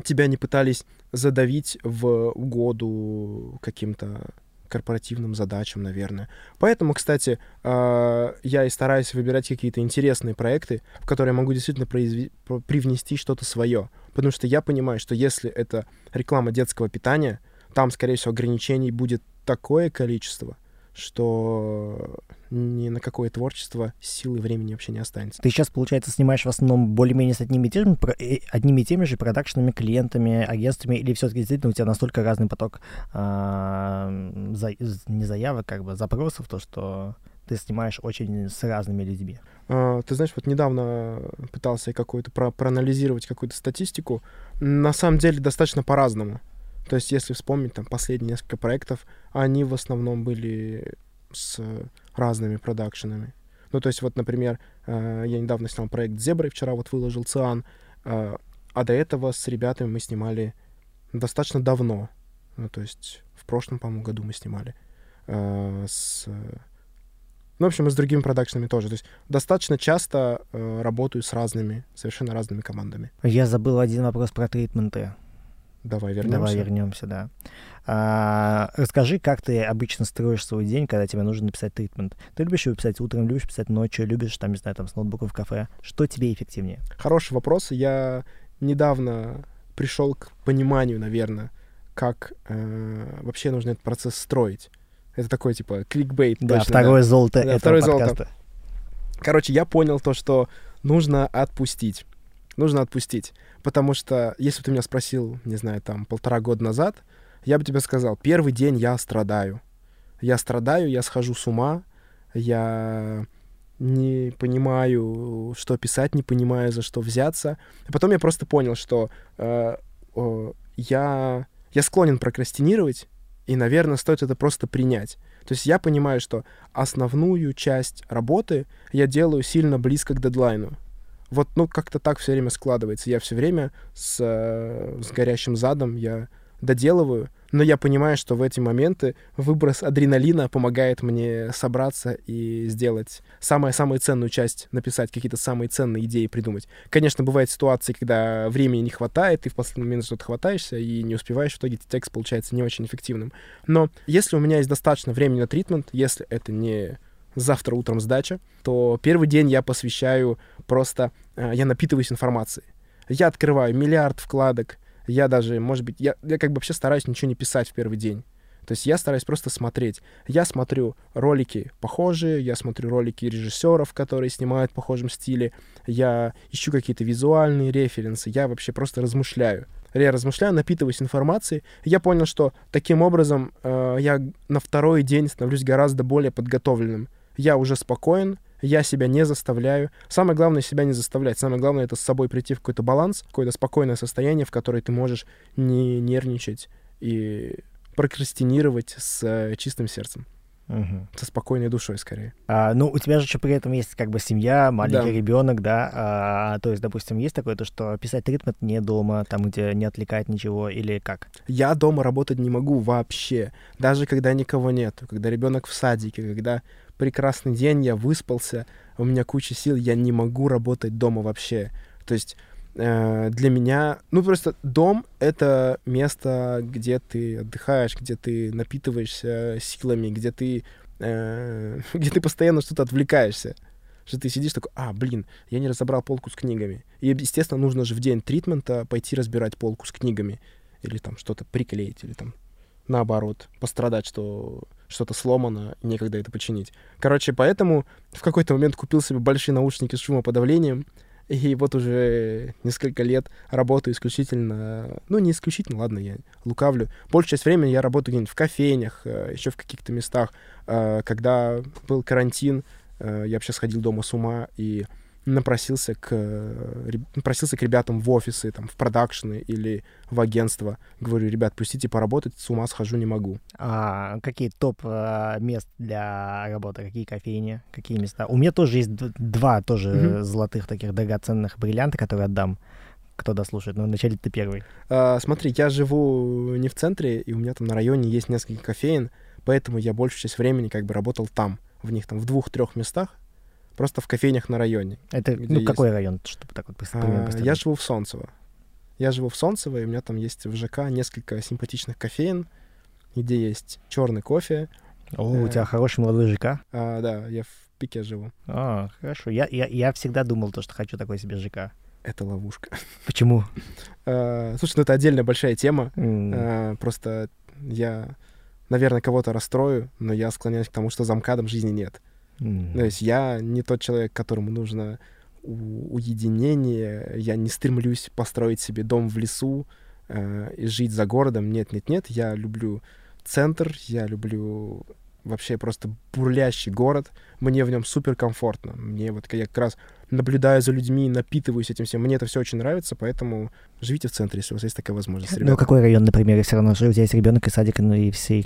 тебя не пытались задавить в угоду каким-то корпоративным задачам, наверное. Поэтому, кстати, э, я и стараюсь выбирать какие-то интересные проекты, в которые я могу действительно произве- про- привнести что-то свое. Потому что я понимаю, что если это реклама детского питания, там, скорее всего, ограничений будет такое количество, что ни на какое творчество силы времени вообще не останется. Ты сейчас, получается, снимаешь в основном более-менее с одними и теми, э, одними и теми же продакшенами, клиентами, агентствами, или все-таки действительно у тебя настолько разный поток а, за- не заявок, как бы запросов, то, что ты снимаешь очень с разными людьми. А, Ты знаешь, вот недавно пытался какую-то про- проанализировать какую-то статистику. На самом деле достаточно по-разному. То есть, если вспомнить там последние несколько проектов, они в основном были с разными продакшенами. Ну, то есть, вот, например, э, я недавно снял проект с Зеброй, вчера вот выложил Циан, э, а до этого с ребятами мы снимали достаточно давно. Ну, то есть, в прошлом, по-моему, году мы снимали. э, с... Ну, в общем, и с другими продакшенами тоже. То есть, достаточно часто э, работаю с разными, совершенно разными командами. Я забыл один вопрос про тритменты. Давай вернемся. Давай вернемся, да. А, расскажи, как ты обычно строишь свой день, когда тебе нужно написать тритмент. Ты любишь его писать утром, любишь писать ночью, любишь, там, не знаю, там, с ноутбуком в кафе. Что тебе эффективнее? Хороший вопрос. Я недавно пришел к пониманию, наверное, как э, вообще нужно этот процесс строить. Это такой, типа, кликбейт. Да, точно, второе золото Да, этого второе золото. подкаста. Короче, я понял то, что нужно отпустить. Нужно отпустить. Потому что, если бы ты меня спросил, не знаю, там, полтора года назад, я бы тебе сказал, первый день я страдаю. Я страдаю, я схожу с ума, я не понимаю, что писать, не понимаю, за что взяться. И потом я просто понял, что э, о, я, я склонен прокрастинировать, и, наверное, стоит это просто принять. То есть я понимаю, что основную часть работы я делаю сильно близко к дедлайну. Вот, ну, как-то так все время складывается. Я все время с, э, с горящим задом, я доделываю, но я понимаю, что в эти моменты выброс адреналина помогает мне собраться и сделать самую-самую ценную часть, написать какие-то самые ценные идеи, придумать. Конечно, бывают ситуации, когда времени не хватает, ты в последний момент что-то хватаешься и не успеваешь, в итоге текст получается не очень эффективным. Но если у меня есть достаточно времени на тритмент, если это не завтра утром сдача, то первый день я посвящаю просто, э, я напитываюсь информацией. Я открываю миллиард вкладок, я даже, может быть, я, я как бы вообще стараюсь ничего не писать в первый день. То есть я стараюсь просто смотреть. Я смотрю ролики похожие, я смотрю ролики режиссеров, которые снимают в похожем стиле, я ищу какие-то визуальные референсы, я вообще просто размышляю. Я размышляю, напитываюсь информацией. Я понял, что таким образом э, я на второй день становлюсь гораздо более подготовленным. Я уже спокоен, я себя не заставляю. Самое главное себя не заставлять. Самое главное это с собой прийти в какой-то баланс, какое-то спокойное состояние, в которое ты можешь не нервничать и прокрастинировать с э, чистым сердцем. Мгм. Со спокойной душой, скорее. А, ну, у тебя же еще при этом есть как бы семья, маленький Да. ребенок, да. А, то есть, допустим, есть такое, то, что писать тритмент не дома, там, где не отвлекает ничего, или как? Я дома работать не могу вообще. Даже когда никого нет. Когда ребенок в садике, когда прекрасный день, я выспался, у меня куча сил, я не могу работать дома вообще. То есть э, для меня, ну просто дом — это место, где ты отдыхаешь, где ты напитываешься силами, где ты, э, где ты постоянно что-то отвлекаешься. Что ты сидишь такой, а, блин, я не разобрал полку с книгами. И, естественно, нужно же в день тритмента пойти разбирать полку с книгами. Или там что-то приклеить, или там наоборот, пострадать, что что-то сломано, некогда это починить. Короче, поэтому в какой-то момент купил себе большие наушники с шумоподавлением, и вот уже несколько лет работаю исключительно, ну не исключительно, ладно, я лукавлю. Большую часть времени я работаю где-нибудь в кофейнях, еще в каких-то местах. Э, Когда был карантин, э, я вообще сходил дома с ума и напросился к, э, напросился к ребятам в офисы, там, в продакшены или в агентство. Говорю, ребят, пустите поработать, с ума схожу не могу. А какие топ а, мест для работы, какие кофейни, какие места? У меня тоже есть два тоже Мгм. золотых таких драгоценных бриллианта, которые отдам, кто дослушает. Но вначале ты первый. А, смотри, я живу не в центре, и у меня там на районе есть несколько кофеин, поэтому я большую часть времени как бы работал там, в них там в двух-трех местах, просто в кофейнях на районе. Это, ну, есть? какой район, чтобы так вот примерно А, я живу в Солнцево. Я живу в Солнцево, и у меня там есть в ЖК несколько симпатичных кофеин, где есть черный кофе. О, у э, тебя хороший молодой ЖК. А, да, я в пике живу. А, хорошо. Я, я, я всегда думал, то, что хочу такой себе ЖК. Это ловушка. Почему? А, слушай, ну это отдельная большая тема. М, А, просто я, наверное, кого-то расстрою, но я склоняюсь к тому, что за МКАДом жизни нет. М. То есть я не тот человек, которому нужно уединение, я не стремлюсь построить себе дом в лесу э, и жить за городом. Нет, нет, нет, я люблю центр, я люблю вообще просто бурлящий город. Мне в нем супер комфортно. Мне вот я как раз наблюдаю за людьми, напитываюсь этим всем. Мне это все очень нравится, поэтому живите в центре, если у вас есть такая возможность. Ну, ребята. какой район, например, все равно тебя есть ребенок и садик, ну и все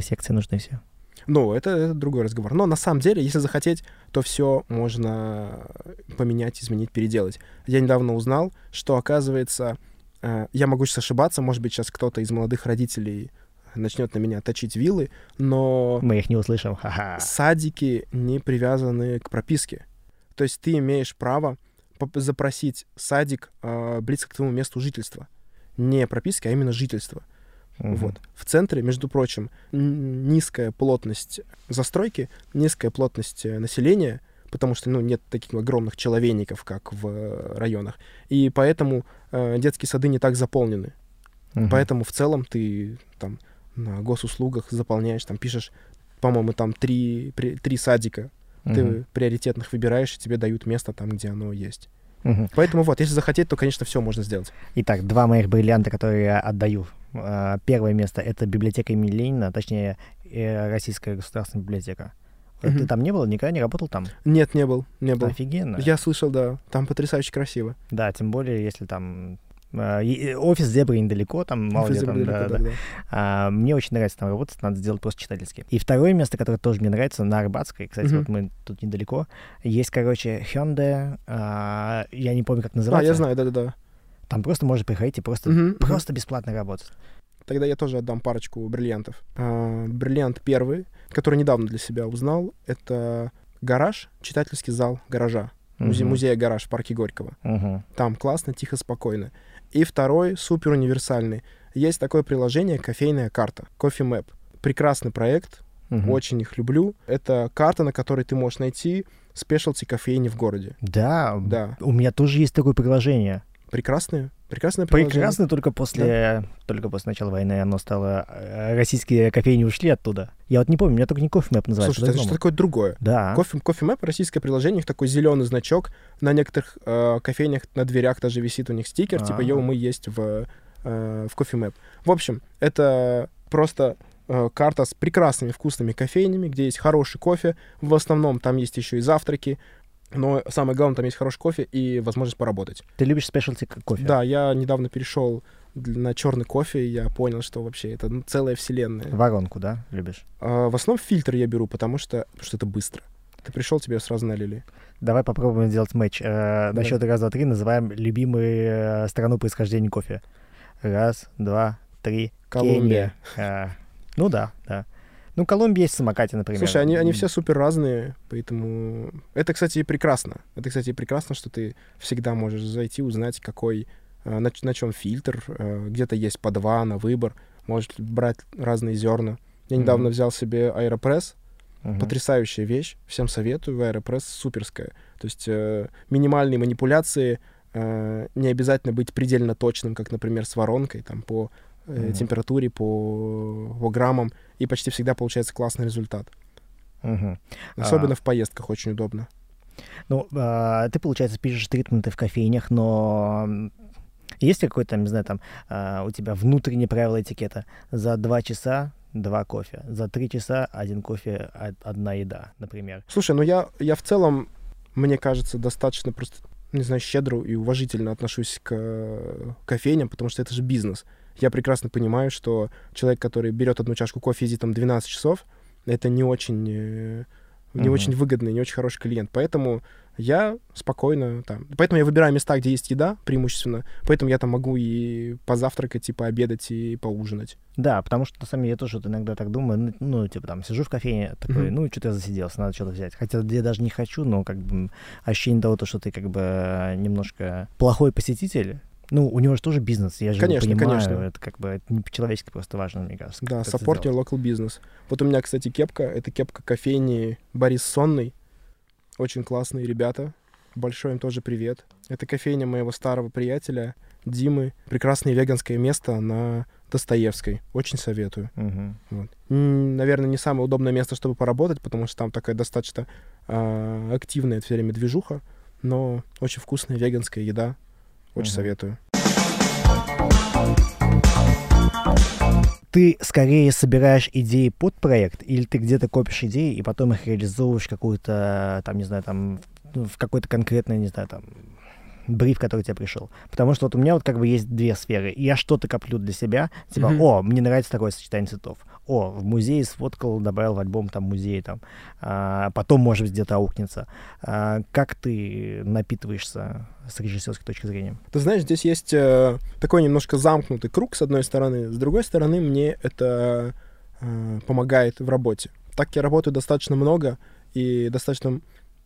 секции нужны все. Ну, это, это другой разговор. Но на самом деле, если захотеть, то все можно поменять, изменить, переделать. Я недавно узнал, что, оказывается, э, я могу сейчас ошибаться, может быть, сейчас кто-то из молодых родителей начнет на меня точить вилы, но Мы их не услышим. Ха-ха. садики не привязаны к прописке. То есть ты имеешь право запросить садик э, близко к твоему месту жительства. Не прописки, а именно жительства. Мгм. Вот. В центре, между прочим, низкая плотность застройки, низкая плотность э, населения, потому что ну, нет таких огромных человейников, как в э, районах. И поэтому э, детские сады не так заполнены. Мгм. Поэтому в целом ты там на госуслугах заполняешь, там пишешь, по-моему, там три, при- три садика. Ты Мгм. приоритетных выбираешь, и тебе дают место там, где оно есть. Мгм. Поэтому вот, если захотеть, то, конечно, все можно сделать. Итак, два моих бриллианта, которые я отдаю. А, Первое место — это библиотека имени Ленина, точнее, э, Российская государственная библиотека. Вот Ты там не был? Никогда не работал там? Нет, не был, не был. Офигенно. Я слышал, да, там потрясающе красиво. Да, тем более, если там А, и- Офис Зебры недалеко, там мало ли Офис там, да, да. да. А, мне очень нравится там работать, надо сделать просто читательски. И второе место, которое тоже мне нравится, на Арбатской, кстати, Мгм. вот мы тут недалеко, есть, короче, Hyundai, а, я не помню, как А, называется. я знаю, да-да-да. Там просто можно приходить и просто, мгм. просто бесплатно работать. Тогда я тоже отдам парочку бриллиантов. А, бриллиант первый, который недавно для себя узнал, это гараж, читательский зал гаража. Музе- Мгм. Музея гараж в парке Горького. Мгм. Там классно, тихо, спокойно. И второй, супер универсальный. Есть такое приложение «Кофейная карта», Coffee Map. Прекрасный проект, Мгм. очень их люблю. Это карта, на которой ты можешь найти спешлти кофейни в городе. Да, Да, у меня тоже есть такое приложение. Прекрасное, прекрасное приложение. Прекрасно, только после, только после начала войны оно стало... э, Российские кофейни ушли оттуда. Я вот не помню, у меня только не кофе называется. Слушай, это что такое другое? Да. Кофе, российское приложение, у них такой зеленый значок. На некоторых э, кофейнях на дверях даже висит у них стикер, типа А. «Йоу, мы есть в, э, в Map». В общем, это просто э, карта с прекрасными вкусными кофейнями, где есть хороший кофе. В основном там есть еще и завтраки. Но самое главное, там есть хороший кофе и возможность поработать. Ты любишь спешлти кофе? Да, я недавно перешел на черный кофе, и я понял, что вообще это ну, целая вселенная. Воронку, да, любишь? А, в основном фильтр я беру, потому что, потому что это быстро. Ты пришел, тебе сразу налили. Давай попробуем сделать матч. Э, на счет раз, два, три называем любимую э, страну происхождения кофе. Раз, два, три. Колумбия. Кения. Э, ну да, да. Ну, Колумбия есть самокате, например. Слушай, они, они все супер разные, поэтому... Это, кстати, прекрасно. Это, кстати, прекрасно, что ты всегда можешь зайти, узнать, какой, э, на, на чем фильтр, э, где-то есть по два на выбор, можешь брать разные зерна. Я Мгм. недавно взял себе Аэропресс, Мгм. потрясающая вещь, всем советую, Аэропресс суперская. То есть э, минимальные манипуляции, э, не обязательно быть предельно точным, как, например, с воронкой, там, по Мгм. температуре, по, по граммам, и почти всегда получается классный результат. Мгм. Особенно А. в поездках очень удобно. Ну, а, ты, получается, пишешь тритменты в кофейнях, но есть ли какое-то, не знаю, там, а, у тебя внутреннее правило этикета? За два часа два кофе, за три часа один кофе, од- одна еда, например. Слушай, ну я, я в целом, мне кажется, достаточно просто, не знаю, щедро и уважительно отношусь к кофейням, потому что это же бизнес. Я прекрасно понимаю, что человек, который берет одну чашку кофе и сидит там 12 часов, это не очень, э, не Мгм. очень выгодный, не очень хороший клиент. Поэтому я спокойно там... Поэтому я выбираю места, где есть еда преимущественно. Поэтому я там могу и позавтракать, и пообедать, и поужинать. Да, потому что, на самом деле, я тоже вот иногда так думаю, ну, ну, типа, там, сижу в кофейне, такой, Мгм. ну, что-то я засиделся, надо что-то взять. Хотя я даже не хочу, но, как бы, ощущение того, то, что ты, как бы, немножко плохой посетитель, ну, у него же тоже бизнес, я же Конечно, понимаю, конечно. это, как бы, это не по-человечески просто важно, мне кажется. Да, support your local business. Вот у меня, кстати, кепка. Это кепка кофейни Борис Сонный. Очень классные ребята. Большой им тоже привет. Это кофейня моего старого приятеля Димы. Прекрасное веганское место на Достоевской. Очень советую. Мгм. Вот. Наверное, не самое удобное место, чтобы поработать, потому что там такая достаточно а, активная все время движуха, но очень вкусная веганская еда. Очень Мгм. советую. Ты скорее собираешь идеи под проект, или ты где-то копишь идеи и потом их реализовываешь какую-то, там, не знаю, там, ну, в какой-то конкретный, не знаю, там, бриф, который тебе пришел. Потому что вот у меня вот как бы есть две сферы. Я что-то коплю для себя, типа, Мгм. о, мне нравится такое сочетание цветов. О, в музее сфоткал, добавил в альбом там музей, там. А, потом, может быть, где-то аукнется. А, как ты напитываешься с режиссерской точки зрения? Ты знаешь, здесь есть э, такой немножко замкнутый круг, с одной стороны. С другой стороны, мне это э, помогает в работе. Так я работаю достаточно много и достаточно,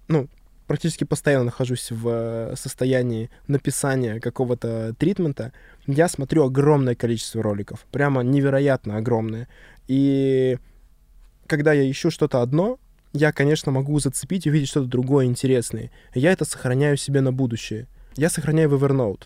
ну, практически постоянно нахожусь в э, состоянии написания какого-то тритмента, я смотрю огромное количество роликов. Прямо невероятно огромное. И когда я ищу что-то одно, я, конечно, могу зацепить и увидеть что-то другое интересное. Я это сохраняю себе на будущее. Я сохраняю в Evernote.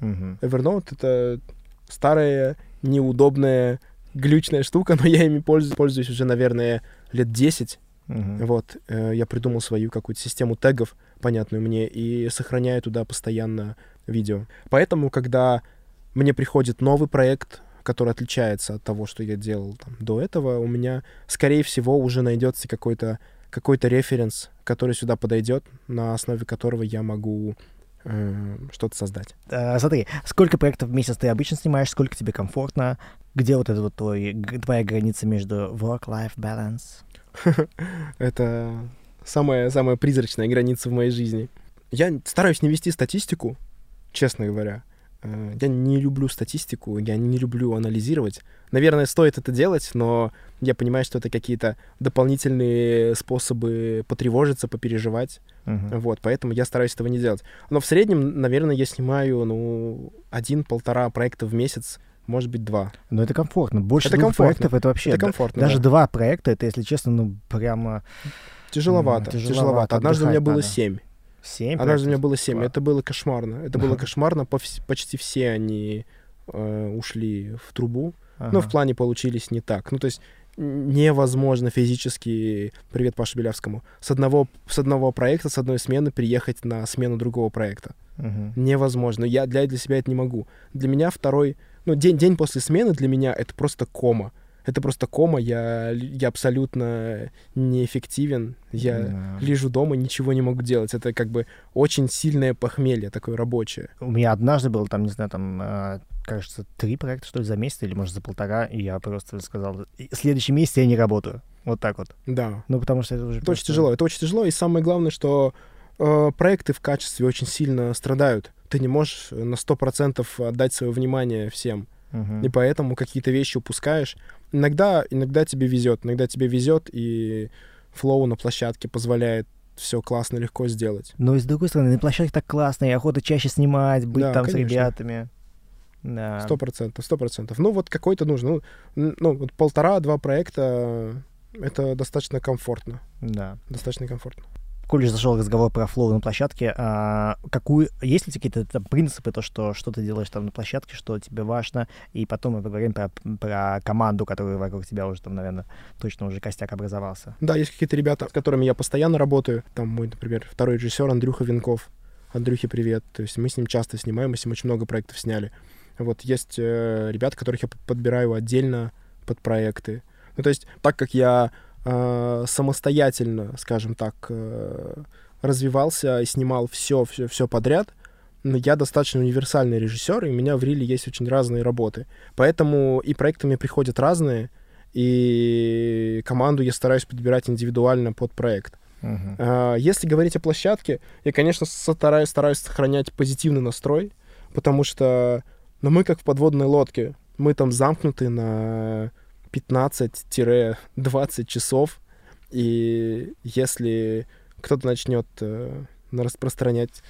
Мгм. Evernote — это старая, неудобная, глючная штука, но я ими пользуюсь, пользуюсь уже, наверное, лет 10. Мгм. Вот, э, я придумал свою какую-то систему тегов, понятную мне, и сохраняю туда постоянно видео. Поэтому, когда мне приходит новый проект, который отличается от того, что я делал там, до этого, у меня, скорее всего, уже найдется какой-то какой-то референс, который сюда подойдет, на основе которого я могу э, что-то создать. А, смотри, сколько проектов в месяц ты обычно снимаешь, сколько тебе комфортно, где вот эта вот твой, твоя граница между work-life balance? Это самая, самая призрачная граница в моей жизни. Я стараюсь не вести статистику, честно говоря. Э, я не люблю статистику, я не люблю анализировать. Наверное, стоит это делать, но я понимаю, что это какие-то дополнительные способы потревожиться, попереживать. Мгм. Вот, поэтому я стараюсь этого не делать. Но в среднем, наверное, я снимаю, ну, один-полтора проекта в месяц, может быть, два. Но это комфортно. Больше Это двух комфортно. проектов это вообще... это комфортно. даже да. два проекта, это, если честно, ну, прямо Тяжеловато, тяжеловато. тяжеловато, Однажды у меня было надо. семь. семь Однажды у меня было семь. Это было кошмарно. Это было кошмарно. Почти все они э, ушли в трубу. Но Ага. в плане получились не так. Ну, то есть невозможно физически, привет Паше Белявскому, с одного, с одного проекта, с одной смены приехать на смену другого проекта. Мгм. Невозможно. Я для, для себя это не могу. Для меня второй... Ну, день, день после смены для меня это просто кома. Это просто кома. Я, я абсолютно неэффективен. Я Да. лежу дома, ничего не могу делать. Это как бы очень сильное похмелье, такое рабочее. У меня однажды было там, не знаю, там, э, кажется, три проекта, что ли, за месяц, или, может, за полтора, и я просто сказал, «И следующий месяц я не работаю. Вот так вот. Да. Ну, потому что это уже Это очень просто- тяжело. Это очень тяжело. И самое главное, что э, проекты в качестве очень сильно страдают. Ты не можешь на 100% отдать свое внимание всем. Мгм. И поэтому какие-то вещи упускаешь. Иногда, иногда тебе везет. Иногда тебе везет, и flow на площадке позволяет все классно, легко сделать. Но и с другой стороны, на площадке так классно, и охота чаще снимать, быть Да, там с конечно. ребятами. Да. Сто процентов, сто процентов. Ну, вот какой-то нужно. Ну, ну вот полтора-два проекта — это достаточно комфортно. Да. Достаточно комфортно. Коль уже зашел разговор про flow на площадке, а, какую, есть ли какие-то там принципы, то, что, что ты делаешь там на площадке, что тебе важно, и потом мы поговорим про, про команду, которая вокруг тебя уже там, наверное, точно уже костяк образовался. Да, есть какие-то ребята, с которыми я постоянно работаю. Там мой, например, второй режиссер Андрюха Венков. Андрюхе привет. То есть мы с ним часто снимаем, мы с ним очень много проектов сняли. Вот есть э, ребята, которых я подбираю отдельно под проекты. Ну, то есть так как я э, самостоятельно, скажем так, э, развивался и снимал все, все, все подряд, я достаточно универсальный режиссер, и у меня в Риле есть очень разные работы. Поэтому и проекты мне приходят разные, и команду я стараюсь подбирать индивидуально под проект. А, Если говорить о площадке, я, конечно, стараюсь, стараюсь сохранять позитивный настрой, потому что ну, мы как в подводной лодке. Мы там замкнуты на 15-20 часов, и если кто-то начнет э, распространять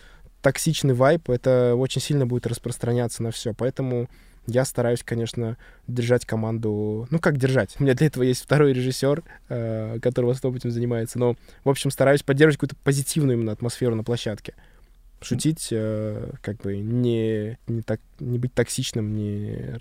токсичный вайп, это очень сильно будет распространяться на все. Поэтому я стараюсь, конечно, держать команду... Ну, как держать? У меня для этого есть второй режиссер, э, который в основном этим занимается. Но, в общем, стараюсь поддерживать какую-то позитивную именно атмосферу на площадке. Шутить, э, как бы не, не, так, не быть токсичным, не,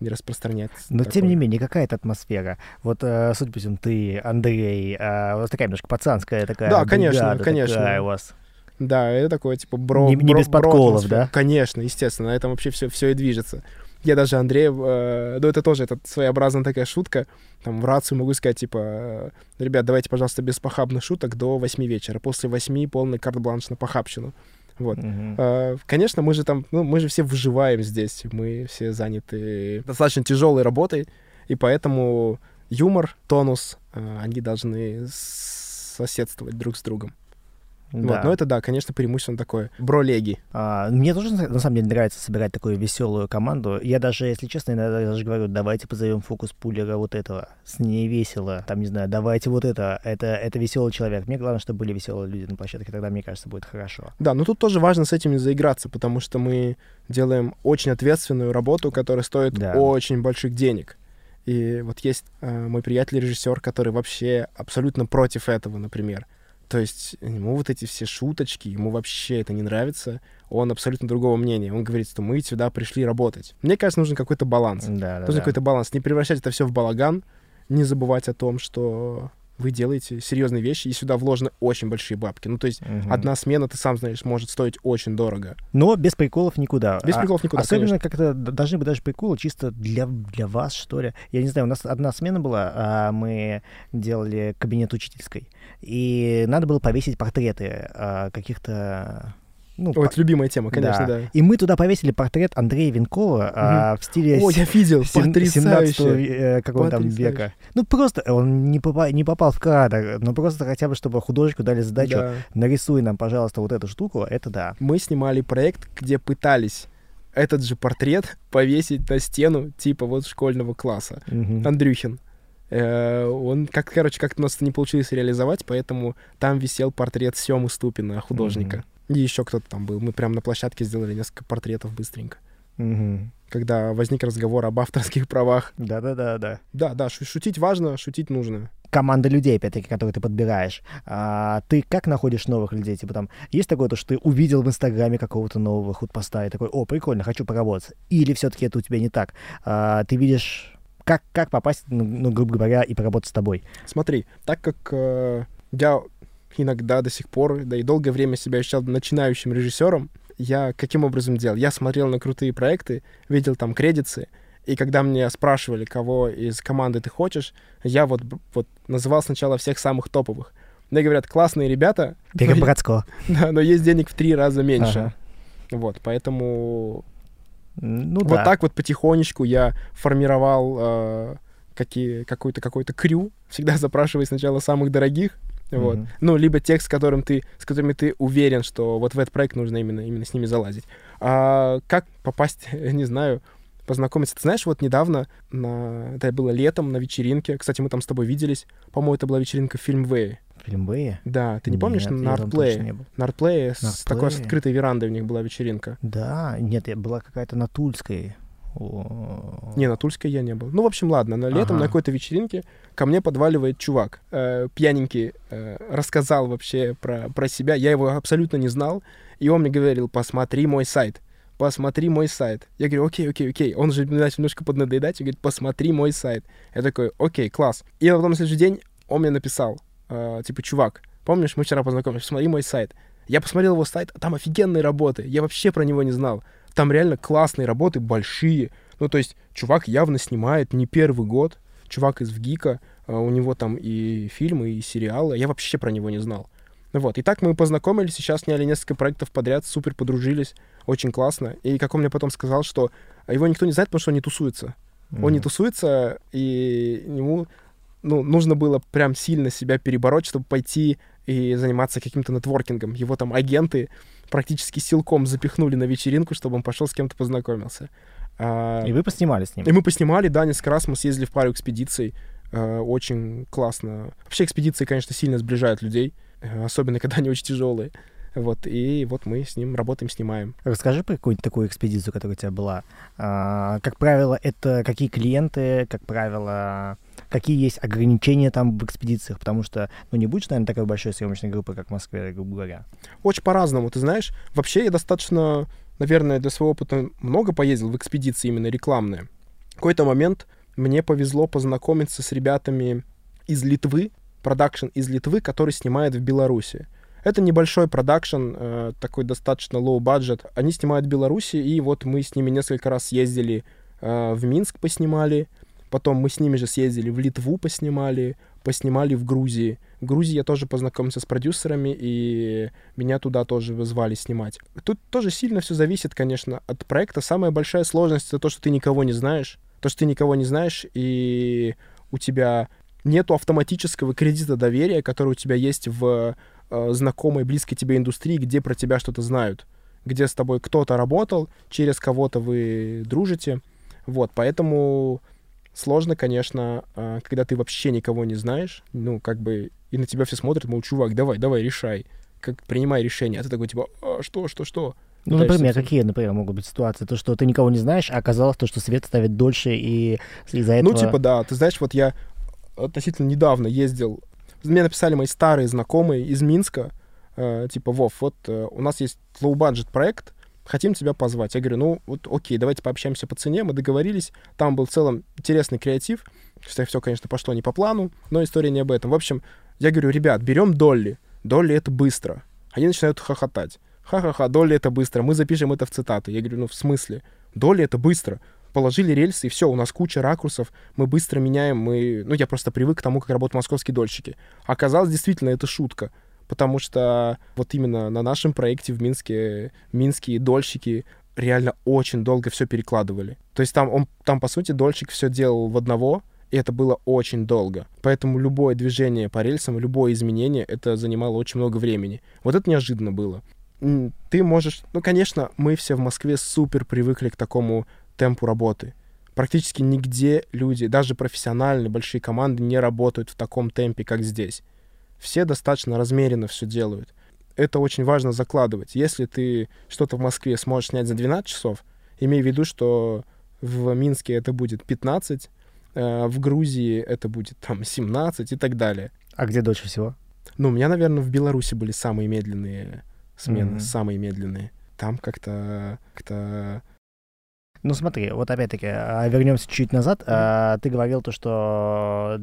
не распространять. Но тем такое. не менее, какая это атмосфера? Вот, э, судя по всему, ты, Андрей, э, вас такая немножко пацанская такая Да, конечно, конечно. такая у вас. Да, это такое, типа, бро... Не- не бро- без бро подколов, атмосфера. да? Конечно, естественно, на этом вообще все, все и движется. Я даже Андрея, э, ну это тоже это своеобразная такая шутка, там в рацию могу сказать, типа, ребят, давайте, пожалуйста, без похабных шуток до 8 вечера, после 8 полный карт-бланш на похабщину. Вот. Э, Конечно, мы же там, ну, мы же все выживаем здесь, мы все заняты достаточно тяжелой работой, и поэтому юмор, тонус, э, они должны соседствовать друг с другом. Вот. Да. Но это, да, конечно, преимущественно такое. Бролеги. А, мне тоже, на на самом деле, нравится собирать такую веселую команду. Я даже, если честно, иногда даже говорю, давайте позовем фокус пулера вот этого. С ней весело. Там, не знаю, давайте вот это. Это, это веселый человек. Мне главное, чтобы были веселые люди на площадке. Тогда, мне кажется, будет хорошо. Да, но тут тоже важно с этим не заиграться, потому что мы делаем очень ответственную работу, которая стоит Да. очень больших денег. И вот есть э, мой приятель-режиссер, который вообще абсолютно против этого, например. То есть ему вот эти все шуточки, ему вообще это не нравится. Он абсолютно другого мнения. Он говорит, что мы сюда пришли работать. Мне кажется, нужен какой-то баланс. Да, да, Нужен да. какой-то баланс. Не превращать это все в балаган, не забывать о том, что вы делаете серьезные вещи, и сюда вложены очень большие бабки. Ну, то есть Мгм. одна смена, ты сам знаешь, может стоить очень дорого. Но без приколов никуда. Без А- приколов никуда, Особенно как-то должны быть даже приколы чисто для, для вас, что ли. Я не знаю, у нас одна смена была, а мы делали кабинет учительской, и надо было повесить портреты а, каких-то Ну, Ой, по- это любимая тема, конечно, да. И мы туда повесили портрет Андрея Венкова а, в стиле О, я видел, сем- 17 потрясающе. э, какого там века. Ну, просто он не, попа- не попал в кадр, но просто хотя бы, чтобы художнику дали задачу, Да. нарисуй нам, пожалуйста, вот эту штуку, это да. Мы снимали проект, где пытались этот же портрет повесить на стену, типа вот школьного класса. Мгм. Андрюхин. Э, Он, как, короче, как-то у нас это не получилось реализовать, поэтому там висел портрет Семы Ступина, художника. И еще кто-то там был. Мы прям на площадке сделали несколько портретов быстренько. Мгм. Когда возник разговор об авторских правах. Да-да-да-да. Да, да, шу- шутить важно, шутить нужно. команда людей, опять-таки, которые ты подбираешь. А, ты как находишь новых людей? Типа там, есть такое, то, что ты увидел в Инстаграме какого-то нового худпоста и такой, о, прикольно, хочу поработать. Или все-таки это у тебя не так? А, ты видишь, как, как попасть, ну, ну, грубо говоря, и поработать с тобой? Смотри, так как э, я иногда до сих пор, да и долгое время себя ощущал начинающим режиссером, я каким образом делал? Я смотрел на крутые проекты, видел там кредиты, и когда мне спрашивали, кого из команды ты хочешь, я вот, вот называл сначала всех самых топовых. Мне говорят, классные ребята, Бега но, Братского. да, но есть денег в три раза меньше. Ага. Вот, поэтому Ну вот да. так вот потихонечку я формировал э, какие, какой-то какой-то крю, всегда запрашивая сначала самых дорогих, вот. Мгм. Ну, либо тех, с, которым ты, с которыми ты уверен, что вот в этот проект нужно именно, именно с ними залазить. А как попасть, не знаю, познакомиться. Ты знаешь, вот недавно, на... это было летом, на вечеринке, кстати, мы там с тобой виделись, по-моему, это была вечеринка в Фильмвее. Фильм Бэя? Да, ты не помнишь, Нет, на там точно Артплее? На Артплее с На такой с открытой верандой у них была вечеринка. Да, нет, я была какая-то на Тульской. Не, на Тульской я не был. Ну, в общем, ладно, на летом Ага. на какой-то вечеринке ко мне подваливает чувак, э, пьяненький, э, рассказал вообще про, про себя, я его абсолютно не знал, и он мне говорил, посмотри мой сайт, посмотри мой сайт. Я говорю, окей, окей, окей. Он же начал немножко поднадоедать и говорит, посмотри мой сайт. Я такой, окей, класс. И потом на следующий день он мне написал, э, типа, чувак, помнишь, мы вчера познакомились, смотри мой сайт. Я посмотрел его сайт, там офигенные работы, я вообще про него не знал. Там реально классные работы, большие. Ну, то есть, чувак явно снимает не первый год. Чувак из ВГИКа, а, у него там и фильмы, и сериалы. Я вообще про него не знал. Ну Вот. И так мы познакомились, сейчас сняли несколько проектов подряд, супер подружились, очень классно. И как он мне потом сказал, что его никто не знает, потому что он не тусуется. Он не тусуется, и ему ну, нужно было прям сильно себя перебороть, чтобы пойти и заниматься каким-то нетворкингом. Его там агенты практически силком запихнули на вечеринку, чтобы он пошел с кем-то познакомился. А, И вы поснимали с ним? и мы поснимали, да, несколько раз мы съездили в пару экспедиций. Э, Очень классно. Вообще экспедиции, конечно, сильно сближают людей, э, особенно когда они очень тяжелые. Вот, и вот мы с ним работаем, снимаем. Расскажи про какую-нибудь такую экспедицию, которая у тебя была. А, как правило, это какие клиенты, как правило, какие есть ограничения там в экспедициях, потому что, ну, не будешь, наверное, такой большой съемочной группы, как в Москве, грубо говоря. Очень по-разному, ты знаешь. Вообще я достаточно, наверное, для своего опыта много поездил в экспедиции именно рекламные. В какой-то момент мне повезло познакомиться с ребятами из Литвы, продакшн из Литвы, который снимает в Беларуси. Это небольшой продакшн, э, такой достаточно low budget. Они снимают в Беларуси, и вот мы с ними несколько раз ездили э, в Минск, поснимали. Потом мы с ними же съездили в Литву, поснимали, поснимали в Грузии. В Грузии я тоже познакомился с продюсерами, и меня туда тоже вызвали снимать. Тут тоже сильно все зависит, конечно, от проекта. Самая большая сложность — это то, что ты никого не знаешь. То, что ты никого не знаешь, и у тебя нету автоматического кредита доверия, который у тебя есть в э, знакомой, близкой тебе индустрии, где про тебя что-то знают, где с тобой кто-то работал, через кого-то вы дружите. Вот, поэтому сложно, конечно, э, когда ты вообще никого не знаешь, ну, как бы, и на тебя все смотрят, мол, чувак, давай, давай, решай, как, принимай решение, а ты такой, типа, «А, что, что, что? Ну, Пытаешься например, какие, например, могут быть ситуации? То, что ты никого не знаешь, а оказалось то, что свет ставит дольше, и из-за этого... Ну, типа, да. Ты знаешь, вот я относительно недавно ездил. Мне написали мои старые знакомые из Минска. э, типа, Вов, вот э, у нас есть low-budget проект, хотим тебя позвать. Я говорю, ну, вот окей, давайте пообщаемся по цене. Мы договорились. Там был в целом интересный креатив. Кстати, все, конечно, пошло не по плану, но история не об этом. В общем, я говорю, ребят, берем Долли. Долли — это быстро. Они начинают хохотать. Ха-ха-ха, Долли — это быстро. Мы запишем это в цитаты. Я говорю, ну, в смысле? Долли — это быстро положили рельсы, и все, у нас куча ракурсов, мы быстро меняем, мы... Ну, я просто привык к тому, как работают московские дольщики. Оказалось, действительно, это шутка. потому что вот именно на нашем проекте в Минске минские дольщики реально очень долго все перекладывали. То есть там, он, там по сути, дольщик все делал в одного, и это было очень долго. Поэтому любое движение по рельсам, любое изменение, это занимало очень много времени. Вот это неожиданно было. Ты можешь... Ну, конечно, мы все в Москве супер привыкли к такому темпу работы. Практически нигде люди, даже профессиональные большие команды, не работают в таком темпе, как здесь. Все достаточно размеренно все делают. Это очень важно закладывать. Если ты что-то в Москве сможешь снять за 12 часов, имей в виду, что в Минске это будет 15, э, в Грузии это будет там 17 и так далее. А где дольше всего? Ну, у меня, наверное, в Беларуси были самые медленные смены, mm-hmm. самые медленные. Там как-то как-то ну смотри, вот опять-таки, а, вернемся чуть назад. Mm-hmm. Ты говорил то, что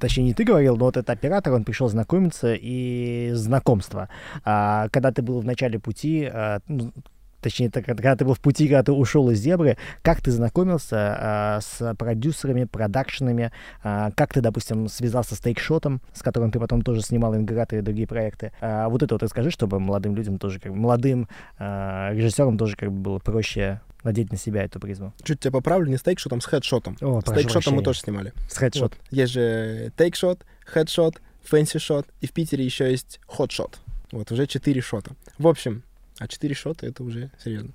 точнее, не ты говорил, но вот этот оператор, он пришел знакомиться и знакомство. А, когда ты был в начале пути, а, ну, точнее, это, когда ты был в пути, когда ты ушел из Зебры, как ты знакомился а, с продюсерами, продакшенами, а, как ты, допустим, связался с Тейкшотом, с которым ты потом тоже снимал «Ингратор» и другие проекты. А, вот это вот расскажи, чтобы молодым людям тоже, как бы, молодым а, режиссерам тоже как бы было проще надеть на себя эту призму. Чуть тебя поправлю, не с Takeshot ом, а с Headshot ом. О, с Takeshot ом мы тоже снимали. С Headshot. Вот. Есть же Takeshot, Headshot, Fancy Shot, и в Питере еще есть Hotshot. Вот, уже четыре шота. В общем, а четыре шота — это уже серьезно.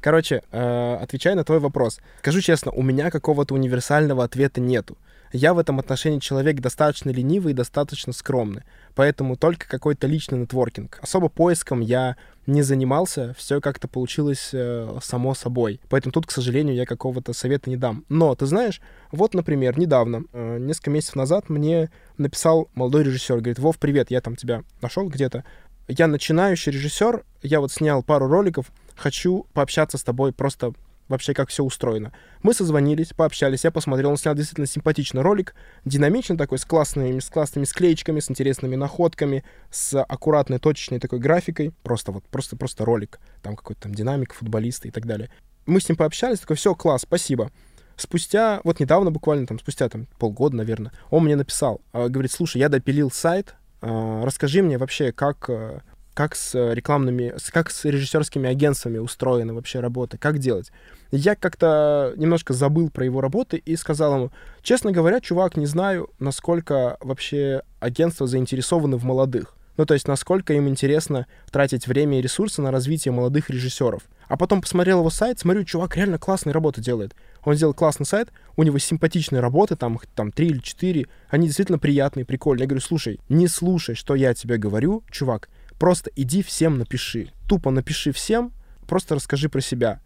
Короче, э, отвечая на твой вопрос. Скажу честно, у меня какого-то универсального ответа нету. Я в этом отношении человек достаточно ленивый и достаточно скромный. Поэтому только какой-то личный нетворкинг. Особо поиском я не занимался, все как-то получилось э, само собой. Поэтому тут, к сожалению, я какого-то совета не дам. Но, ты знаешь, вот, например, недавно, э, несколько месяцев назад мне написал молодой режиссер, говорит, Вов, привет, я там тебя нашел где-то. Я начинающий режиссер, я вот снял пару роликов, хочу пообщаться с тобой просто вообще как все устроено. Мы созвонились, пообщались, я посмотрел, он снял действительно симпатичный ролик, динамичный такой, с классными, с классными склеечками, с интересными находками, с аккуратной, точечной такой графикой. Просто вот, просто, просто ролик. Там какой-то там динамик, футболисты и так далее. Мы с ним пообщались, такой, все, класс, спасибо. Спустя, вот недавно буквально, там, спустя там полгода, наверное, он мне написал, а, говорит, слушай, я допилил сайт, расскажи мне вообще, как э, как с рекламными, как с режиссерскими агентствами устроена вообще работа, как делать. Я как-то немножко забыл про его работы и сказал ему, честно говоря, чувак, не знаю, насколько вообще агентства заинтересованы в молодых. Ну, то есть, насколько им интересно тратить время и ресурсы на развитие молодых режиссеров. А потом посмотрел его сайт, смотрю, чувак реально классные работы делает. Он сделал классный сайт, у него симпатичные работы, там, там три или четыре, они действительно приятные, прикольные. Я говорю, слушай, не слушай, что я тебе говорю, чувак, Просто иди всем напиши. Тупо напиши всем, просто расскажи про себя.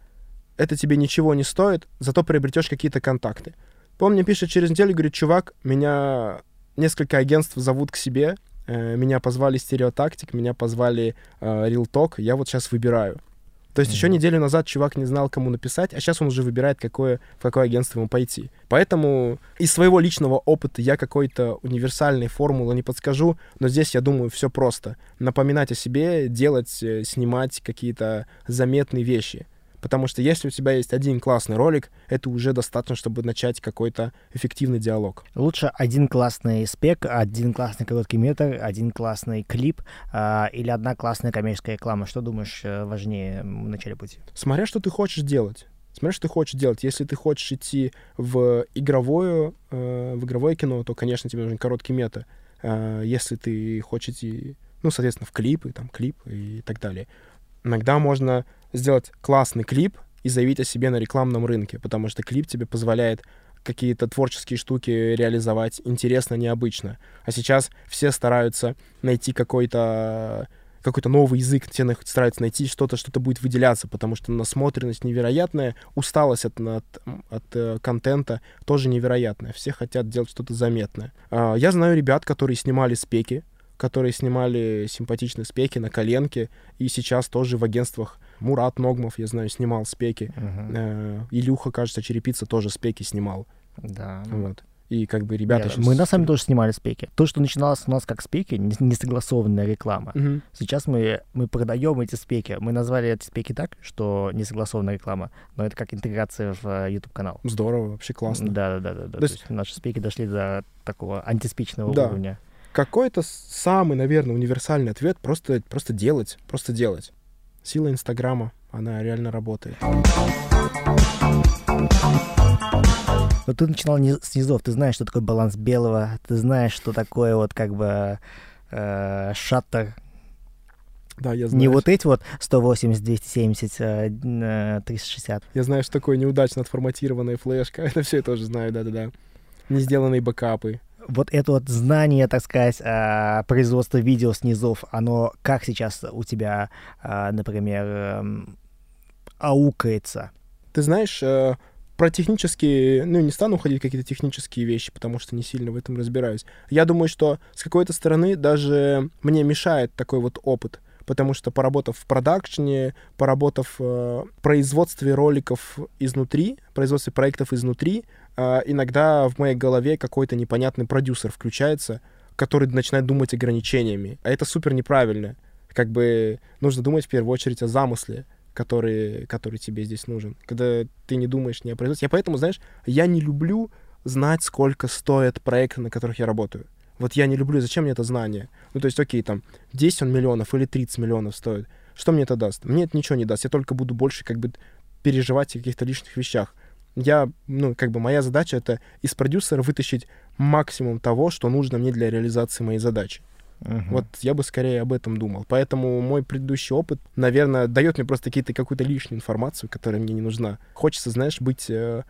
Это тебе ничего не стоит, зато приобретешь какие-то контакты. Он мне пишет через неделю, говорит, чувак, меня несколько агентств зовут к себе, э, меня позвали Стереотактик, меня позвали э, Real я вот сейчас выбираю. То есть mm-hmm. еще неделю назад чувак не знал, кому написать, а сейчас он уже выбирает, какое, в какое агентство ему пойти. Поэтому из своего личного опыта я какой-то универсальной формулы не подскажу, но здесь, я думаю, все просто. Напоминать о себе, делать, э, снимать какие-то заметные вещи. Потому что если у тебя есть один классный ролик, это уже достаточно, чтобы начать какой-то эффективный диалог. Лучше один классный спек, один классный короткий метр, один классный клип э, или одна классная коммерческая реклама. Что думаешь э, важнее в начале пути? Смотря что ты хочешь делать. Смотря что ты хочешь делать. Если ты хочешь идти в игровое, э, в игровое кино, то, конечно, тебе нужен короткий метр. Э, если ты хочешь идти, ну, соответственно, в клипы, там, клип и так далее. Иногда можно сделать классный клип и заявить о себе на рекламном рынке, потому что клип тебе позволяет какие-то творческие штуки реализовать интересно, необычно. А сейчас все стараются найти какой-то какой-то новый язык, все стараются найти что-то, что-то будет выделяться, потому что насмотренность невероятная, усталость от, от, от э, контента тоже невероятная. Все хотят делать что-то заметное. Э, я знаю ребят, которые снимали спеки, которые снимали симпатичные спеки на коленке, и сейчас тоже в агентствах Мурат Ногмов, я знаю, снимал спеки. Э, Илюха, кажется, Черепица тоже спеки снимал. Да. Вот. И как бы ребята... Нет, мы на самом деле тоже снимали спеки. То, что начиналось у нас как спеки, несогласованная реклама. Uh-huh. Сейчас мы, мы продаем эти спеки. Мы назвали эти спеки так, что несогласованная реклама, но это как интеграция в э, YouTube-канал. Здорово, вообще классно. Да-да-да. да. То, То есть наши спеки дошли до такого антиспичного да. уровня. Какой-то самый, наверное, универсальный ответ — просто, просто делать, просто делать. Сила Инстаграма, она реально работает. Но ты начинал не с низов, ты знаешь, что такое баланс белого, ты знаешь, что такое вот как бы э, шаттер. Да, я знаю. Не вот эти вот 180, 270, э, 360. Я знаю, что такое неудачно отформатированная флешка. Это все я тоже знаю, да-да-да. Не сделанные бэкапы. Вот это вот знание, так сказать, э, производства видео с низов, оно как сейчас у тебя, э, например, э, аукается? Ты знаешь, э, про технические, ну, не стану уходить какие-то технические вещи, потому что не сильно в этом разбираюсь. Я думаю, что с какой-то стороны даже мне мешает такой вот опыт, потому что поработав в продакшне, поработав э, в производстве роликов изнутри, производстве проектов изнутри, э, иногда в моей голове какой-то непонятный продюсер включается, который начинает думать ограничениями. А это супер неправильно. Как бы нужно думать в первую очередь о замысле который, который тебе здесь нужен. Когда ты не думаешь не о производстве. Я поэтому, знаешь, я не люблю знать, сколько стоят проекты, на которых я работаю. Вот я не люблю, зачем мне это знание? Ну, то есть, окей, там, 10 он миллионов или 30 миллионов стоит. Что мне это даст? Мне это ничего не даст. Я только буду больше как бы переживать о каких-то лишних вещах. Я, ну, как бы моя задача — это из продюсера вытащить максимум того, что нужно мне для реализации моей задачи. Uh-huh. Вот я бы скорее об этом думал. Поэтому мой предыдущий опыт, наверное, дает мне просто какие-то, какую-то лишнюю информацию, которая мне не нужна. Хочется, знаешь, быть э,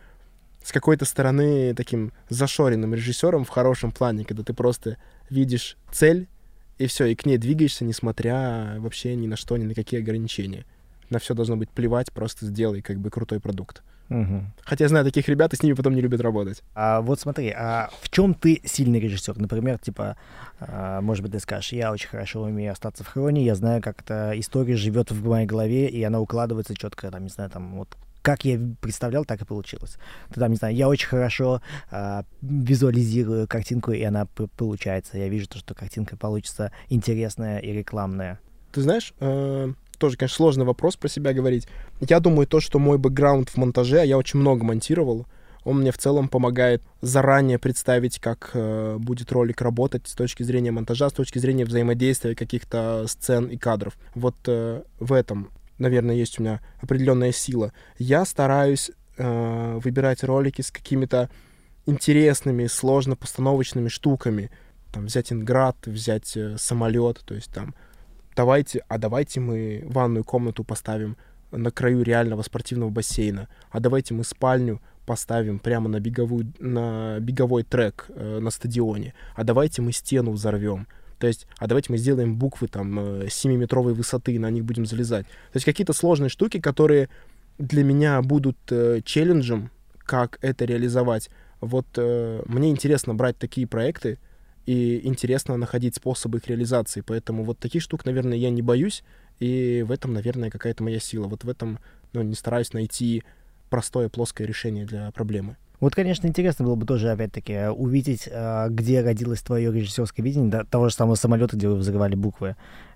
с какой-то стороны таким зашоренным режиссером в хорошем плане, когда ты просто видишь цель, и все, и к ней двигаешься, несмотря вообще ни на что, ни на какие ограничения. На все должно быть плевать, просто сделай как бы крутой продукт. Угу. Хотя я знаю таких ребят, и с ними потом не любят работать. А вот смотри, а в чем ты сильный режиссер? Например, типа, а, может быть, ты скажешь, я очень хорошо умею остаться в хроне, я знаю, как эта история живет в моей голове, и она укладывается четко, там, не знаю, там, вот как я представлял, так и получилось. Ты там, не знаю, я очень хорошо э, визуализирую картинку, и она получается. Я вижу то, что картинка получится интересная и рекламная. Ты знаешь, э, тоже, конечно, сложный вопрос про себя говорить. Я думаю, то, что мой бэкграунд в монтаже, а я очень много монтировал, он мне в целом помогает заранее представить, как э, будет ролик работать с точки зрения монтажа, с точки зрения взаимодействия каких-то сцен и кадров. Вот э, в этом, наверное, есть у меня определенная сила. Я стараюсь э, выбирать ролики с какими-то интересными, сложно постановочными штуками. Там взять инград, взять э, самолет, то есть там давайте, а давайте мы ванную комнату поставим на краю реального спортивного бассейна, а давайте мы спальню поставим прямо на, беговую, на беговой трек э, на стадионе, а давайте мы стену взорвем. То есть, а давайте мы сделаем буквы там 7-метровой э, высоты, на них будем залезать. То есть какие-то сложные штуки, которые для меня будут э, челленджем, как это реализовать. Вот э, мне интересно брать такие проекты, и интересно находить способы их реализации. Поэтому вот таких штук, наверное, я не боюсь, и в этом, наверное, какая-то моя сила. Вот в этом, ну, не стараюсь найти простое плоское решение для проблемы. Вот, конечно, интересно было бы тоже, опять-таки, увидеть, а, где родилось твое режиссерское видение, того же самого самолета, где вы взрывали буквы.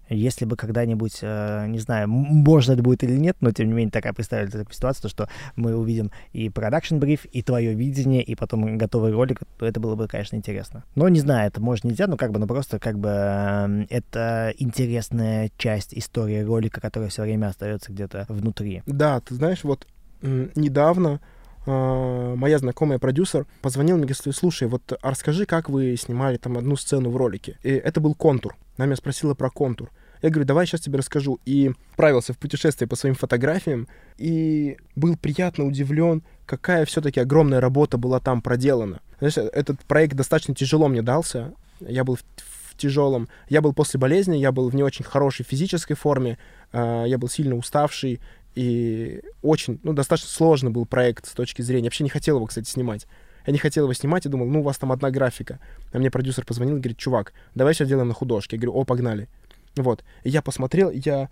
Если бы когда-нибудь, э, не знаю, можно это будет или нет, но тем не менее такая представили такая ситуация, то, что мы увидим и продакшн бриф, и твое видение, и потом готовый ролик, то это было бы, конечно, интересно. Но не знаю, это может нельзя, но как бы, ну просто как бы э, это интересная часть истории ролика, которая все время остается где-то внутри. Да, ты знаешь, вот недавно моя знакомая продюсер позвонил мне говорит, слушай, вот а расскажи, как вы снимали там одну сцену в ролике. И это был контур. Она меня спросила про контур. Я говорю, давай сейчас тебе расскажу. И отправился в путешествие по своим фотографиям и был приятно удивлен, какая все-таки огромная работа была там проделана. Знаешь, этот проект достаточно тяжело мне дался. Я был в, в тяжелом. Я был после болезни, я был в не очень хорошей физической форме, э, я был сильно уставший. И очень, ну, достаточно сложный был проект с точки зрения... Вообще не хотел его, кстати, снимать. Я не хотел его снимать и думал, ну, у вас там одна графика. А мне продюсер позвонил и говорит, чувак, давай сейчас делаем на художке. Я говорю, о, погнали. Вот. И я посмотрел, я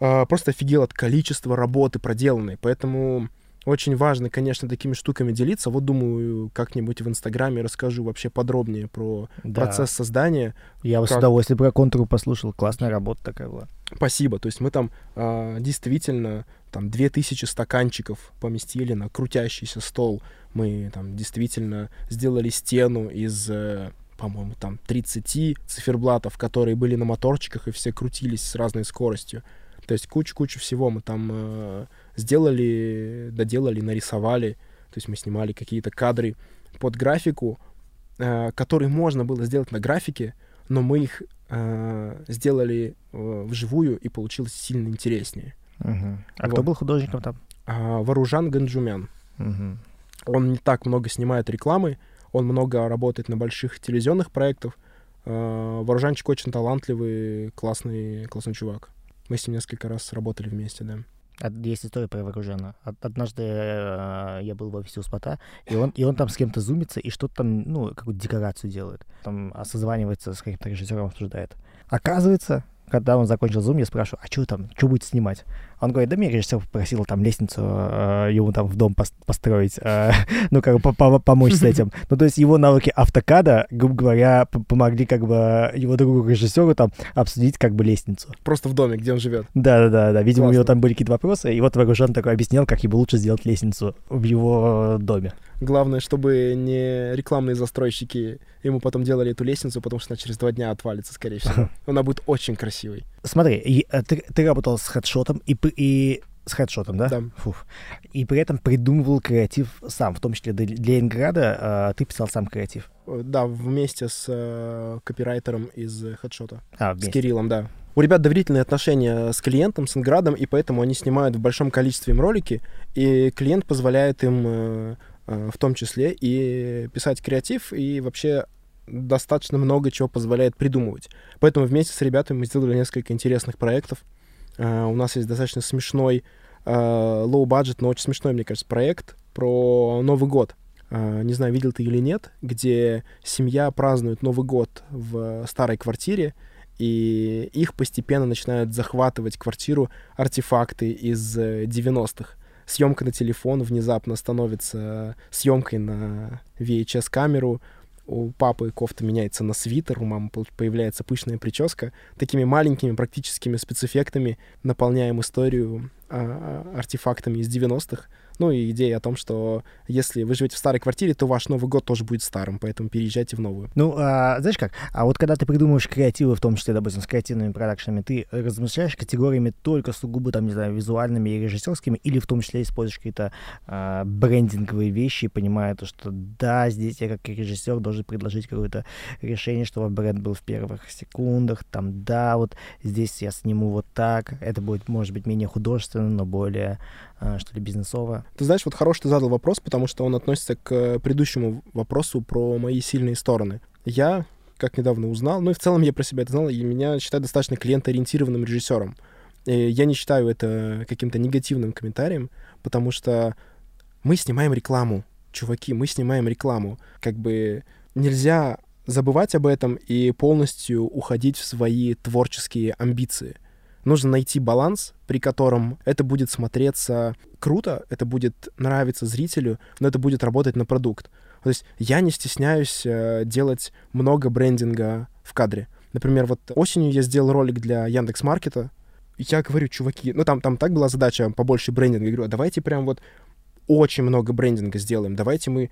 э, просто офигел от количества работы проделанной. Поэтому очень важно, конечно, такими штуками делиться. Вот думаю, как-нибудь в Инстаграме расскажу вообще подробнее про да. процесс создания. Я как... с удовольствием про контуру послушал. Классная работа такая была. Спасибо. То есть мы там э, действительно там 2000 стаканчиков поместили на крутящийся стол. Мы там действительно сделали стену из э, по-моему, там 30 циферблатов, которые были на моторчиках, и все крутились с разной скоростью. То есть кучу-кучу всего мы там э, сделали, доделали, нарисовали. То есть мы снимали какие-то кадры под графику, э, которые можно было сделать на графике, но мы их э, сделали э, вживую, и получилось сильно интереснее. Мгм. А Вот. кто был художником там? А, Варужан Ганджумян. Мгм. Он не так много снимает рекламы, он много работает на больших телевизионных проектах. Э, Вооружанчик очень талантливый, классный, классный чувак. Мы с ним несколько раз работали вместе, да. Есть история про Вооружена. Од- Однажды э, я был в офисе у Спота, и он, и он там с кем-то зумится и что-то там, ну, какую-то декорацию делает. Там созванивается с каким-то режиссером, обсуждает. Оказывается, когда он закончил зум, я спрашиваю, а что там, что будет снимать? Он говорит, да мне режиссер попросил там лестницу э, ему там в дом пос- построить, э, ну, как бы по- по- помочь с этим. Ну, то есть его навыки автокада, грубо говоря, помогли как бы его другу режиссеру там обсудить как бы лестницу. Просто в доме, где он живет. Да, да, да, да. Видимо, у него Классно. там были какие-то вопросы, и вот Вооружен такой объяснял, как ему лучше сделать лестницу в его доме. Главное, чтобы не рекламные застройщики ему потом делали эту лестницу, потому что она через два дня отвалится, скорее всего. Она будет очень красивой. Смотри, э, ты, ты работал с хедшотом и, и с хедшотом, да? Да. Фух. И при этом придумывал креатив сам, в том числе для, для Ленинграда э, ты писал сам креатив. Э, Да, вместе с э, копирайтером из хедшота. А, С вместе. Кириллом, да. У ребят доверительные отношения с клиентом, с Инградом, и поэтому они снимают в большом количестве им ролики, и клиент позволяет им э, э, в том числе и писать креатив, и вообще достаточно много чего позволяет придумывать. Поэтому вместе с ребятами мы сделали несколько интересных проектов. Э, У нас есть достаточно смешной, э, low-budget, но очень смешной, мне кажется, проект про Новый год. Э, Не знаю, видел ты или нет, где семья празднует Новый год в старой квартире, и их постепенно начинают захватывать квартиру артефакты из э, 90-х. Съемка на телефон внезапно становится съемкой на VHS-камеру. У папы кофта меняется на свитер, у мамы появляется пышная прическа. Такими маленькими практическими спецэффектами наполняем историю а, а, артефактами из 90-х. Ну и идея о том, что если вы живете в старой квартире, то ваш Новый год тоже будет старым, поэтому переезжайте в новую. Ну, а, знаешь как, а вот когда ты придумываешь креативы, в том числе, допустим, с креативными продакшенами, ты размышляешь категориями только сугубо, там, не знаю, визуальными и режиссерскими, или в том числе используешь какие-то а, брендинговые вещи, понимая то, что да, здесь я как режиссер должен предложить какое-то решение, чтобы бренд был в первых секундах, там, да, вот здесь я сниму вот так, это будет, может быть, менее художественно, но более, что ли, бизнесово. Ты знаешь, вот хороший ты задал вопрос, потому что он относится к э, предыдущему вопросу про мои сильные стороны. Я, как недавно узнал, ну и в целом я про себя это знал, и меня считают достаточно клиентоориентированным режиссером. И я не считаю это каким-то негативным комментарием, потому что мы снимаем рекламу, чуваки, мы снимаем рекламу. Как бы нельзя забывать об этом и полностью уходить в свои творческие амбиции. Нужно найти баланс, при котором это будет смотреться круто, это будет нравиться зрителю, но это будет работать на продукт. То есть я не стесняюсь э, делать много брендинга в кадре. Например, вот осенью я сделал ролик для Яндекс Маркета. Я говорю, чуваки, ну там, там так была задача побольше брендинга. Я говорю, «А давайте прям вот очень много брендинга сделаем. Давайте мы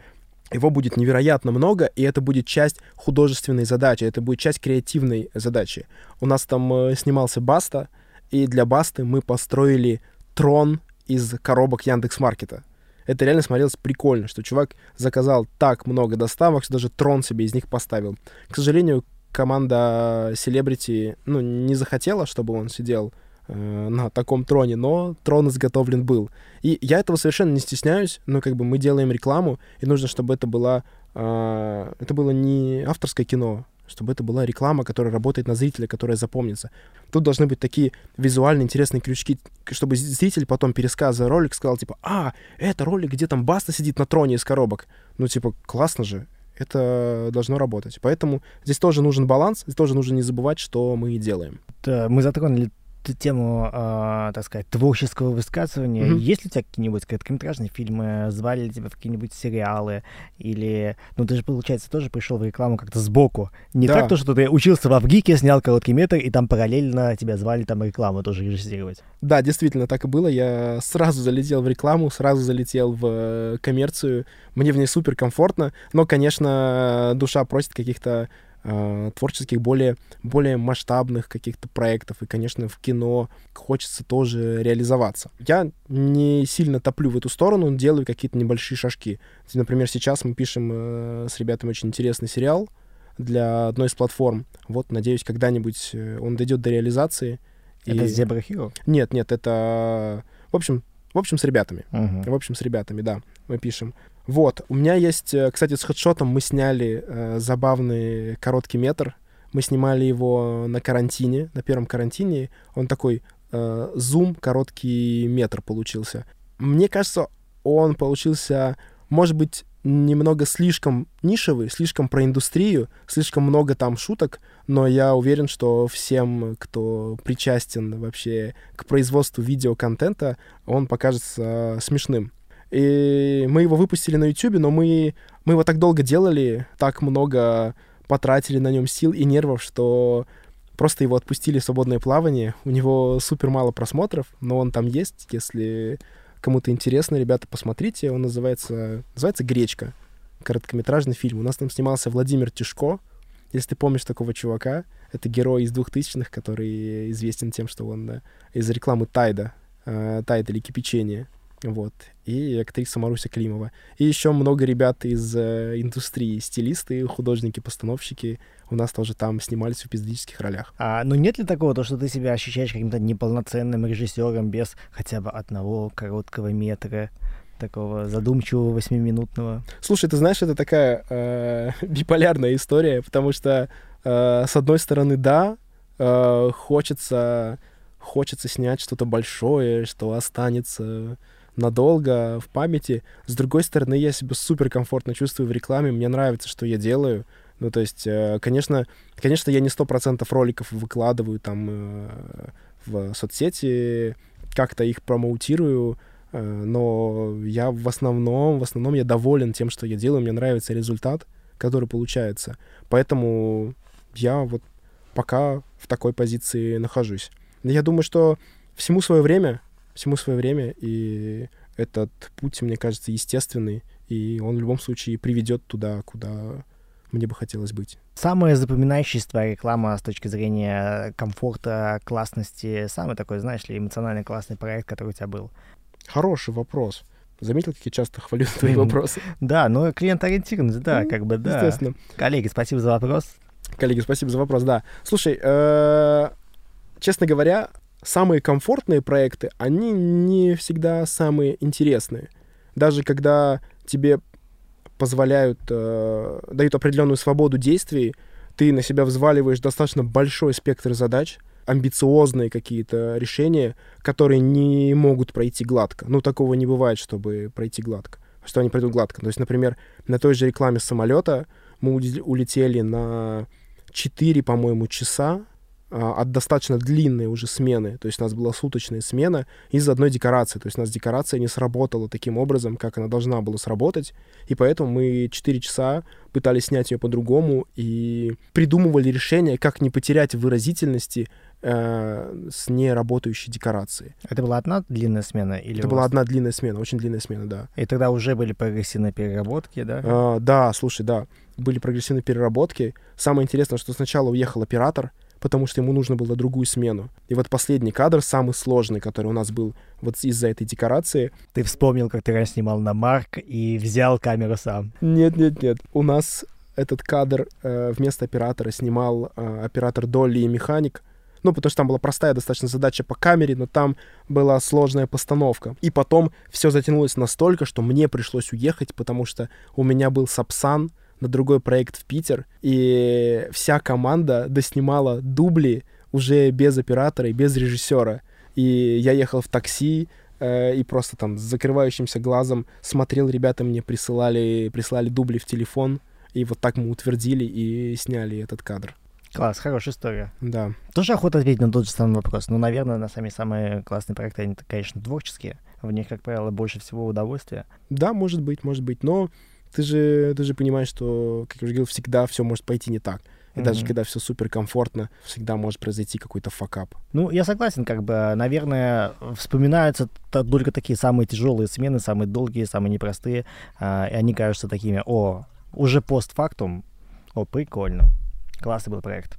его будет невероятно много, и это будет часть художественной задачи, это будет часть креативной задачи. У нас там э, снимался Баста, и для Басты мы построили трон из коробок Яндекс Маркета. Это реально смотрелось прикольно, что чувак заказал так много доставок, что даже трон себе из них поставил. К сожалению, команда Celebrity ну, не захотела, чтобы он сидел э, на таком троне, но трон изготовлен был. И я этого совершенно не стесняюсь, но как бы мы делаем рекламу, и нужно, чтобы это была э, это было не авторское кино, чтобы это была реклама, которая работает на зрителя, которая запомнится. Тут должны быть такие визуально интересные крючки, чтобы зритель потом, пересказывая ролик, сказал, типа, а, это ролик, где там Баста сидит на троне из коробок. Ну, типа, классно же, это должно работать. Поэтому здесь тоже нужен баланс, здесь тоже нужно не забывать, что мы делаем. Т- Мы затронули тему, э, так сказать, творческого высказывания, Мгм. есть ли у тебя какие-нибудь короткометражные фильмы, звали ли тебя в какие-нибудь сериалы, или, ну, ты же, получается, тоже пришел в рекламу как-то сбоку. Не Да. так то, что ты учился в Авгике, снял короткий метр, и там параллельно тебя звали там рекламу тоже режиссировать. Да, действительно, так и было. Я сразу залетел в рекламу, сразу залетел в э, коммерцию. Мне в ней супер комфортно, но, конечно, душа просит каких-то э, творческих, более, более масштабных каких-то проектов. И, конечно, в кино хочется тоже реализоваться. Я не сильно топлю в эту сторону, делаю какие-то небольшие шажки. Например, сейчас мы пишем э, с ребятами очень интересный сериал для одной из платформ. Вот, надеюсь, когда-нибудь э, он дойдет до реализации. Это И- Зебра Хиро? нет, нет, это... В общем, в общем, с ребятами. Мгм. В общем, с ребятами, да, мы пишем. Вот, у меня есть, э, кстати, с хедшотом мы сняли э, забавный короткий метр. Мы снимали его на карантине, на первом карантине. Он такой э, зум, короткий метр получился. Мне кажется, он получился, может быть, немного слишком нишевый, слишком про индустрию, слишком много там шуток, но я уверен, что всем, кто причастен вообще к производству видеоконтента, он покажется смешным. И мы его выпустили на YouTube, но мы, мы его так долго делали, так много потратили на нем сил и нервов, что просто его отпустили в свободное плавание. У него супер мало просмотров, но он там есть. Если кому-то интересно, ребята, посмотрите. Он называется, называется «Гречка». Короткометражный фильм. У нас там снимался Владимир Тишко. Если ты помнишь такого чувака, это герой из двухтысячных, который известен тем, что он да, из рекламы Тайда, э, Тайд или кипячение. Вот. И актриса Маруся Климова. И еще много ребят из э, индустрии, стилисты, художники, постановщики. У нас тоже там снимались в эпизодических ролях. А, ну нет ли такого, то, что ты себя ощущаешь каким-то неполноценным режиссером без хотя бы одного короткого метра, такого задумчивого восьмиминутного? Слушай, ты знаешь, это такая э, биполярная история, потому что э, с одной стороны, да, э, хочется, хочется снять что-то большое, что останется надолго в памяти. С другой стороны, я себя супер комфортно чувствую в рекламе, мне нравится, что я делаю. Ну, то есть, э, конечно, конечно, я не сто процентов роликов выкладываю там э, в соцсети, как-то их промоутирую, э, но я в основном, в основном я доволен тем, что я делаю, мне нравится результат, который получается. Поэтому я вот пока в такой позиции нахожусь. Я думаю, что всему свое время, всему свое время, и этот путь, мне кажется, естественный, и он в любом случае приведет туда, куда мне бы хотелось быть. Самая запоминающаяся твоя реклама с точки зрения комфорта, классности, самый такой, знаешь ли, эмоционально классный проект, который у тебя был? Хороший вопрос. Заметил, как я часто хвалю твои вопросы? Да, ну клиент-ориентированность, да, Ну, как бы, да. Естественно. Коллеги, спасибо за вопрос. Коллеги, спасибо за вопрос, да. Слушай, э, честно говоря, самые комфортные проекты, они не всегда самые интересные. Даже когда тебе позволяют, э, дают определенную свободу действий, ты на себя взваливаешь достаточно большой спектр задач, амбициозные какие-то решения, которые не могут пройти гладко. Ну, такого не бывает, чтобы пройти гладко. Что они пройдут гладко. То есть, например, на той же рекламе самолета мы улетели на 4, по-моему, часа от достаточно длинной уже смены. То есть у нас была суточная смена из одной декорации. То есть у нас декорация не сработала таким образом, как она должна была сработать. И поэтому мы 4 часа пытались снять ее по-другому и придумывали решение, как не потерять выразительности э, с неработающей декорацией. Это была одна длинная смена? Или Это была вас- одна длинная смена, очень длинная смена, да. И тогда уже были прогрессивные переработки, да? А, да, слушай, да, были прогрессивные переработки. Самое интересное, что сначала уехал оператор, потому что ему нужно было другую смену. И вот последний кадр, самый сложный, который у нас был вот из-за этой декорации. Ты вспомнил, как ты раньше снимал на Марк и взял камеру сам. Нет, нет, нет. У нас этот кадр э, вместо оператора снимал э, оператор Долли и механик. Ну, потому что там была простая достаточно задача по камере, но там была сложная постановка. И потом все затянулось настолько, что мне пришлось уехать, потому что у меня был Сапсан на другой проект в Питер, и вся команда доснимала дубли уже без оператора и без режиссера. И я ехал в такси, э, и просто там с закрывающимся глазом смотрел, ребята мне присылали, присылали дубли в телефон, и вот так мы утвердили и сняли этот кадр. Класс, хорошая история. Да. Тоже охота ответить на тот же самый вопрос. Ну, наверное, на сами самые классные проекты, они, конечно, творческие. В них, как правило, больше всего удовольствия. Да, может быть, может быть. Но ты же, ты же понимаешь, что, как я уже говорил, всегда все может пойти не так. И даже Мгм. когда все супер комфортно, всегда может произойти какой-то факап. Ну, я согласен, как бы, наверное, вспоминаются только такие самые тяжелые смены, самые долгие, самые непростые, а, и они кажутся такими, о, уже постфактум, о, прикольно, классный был проект.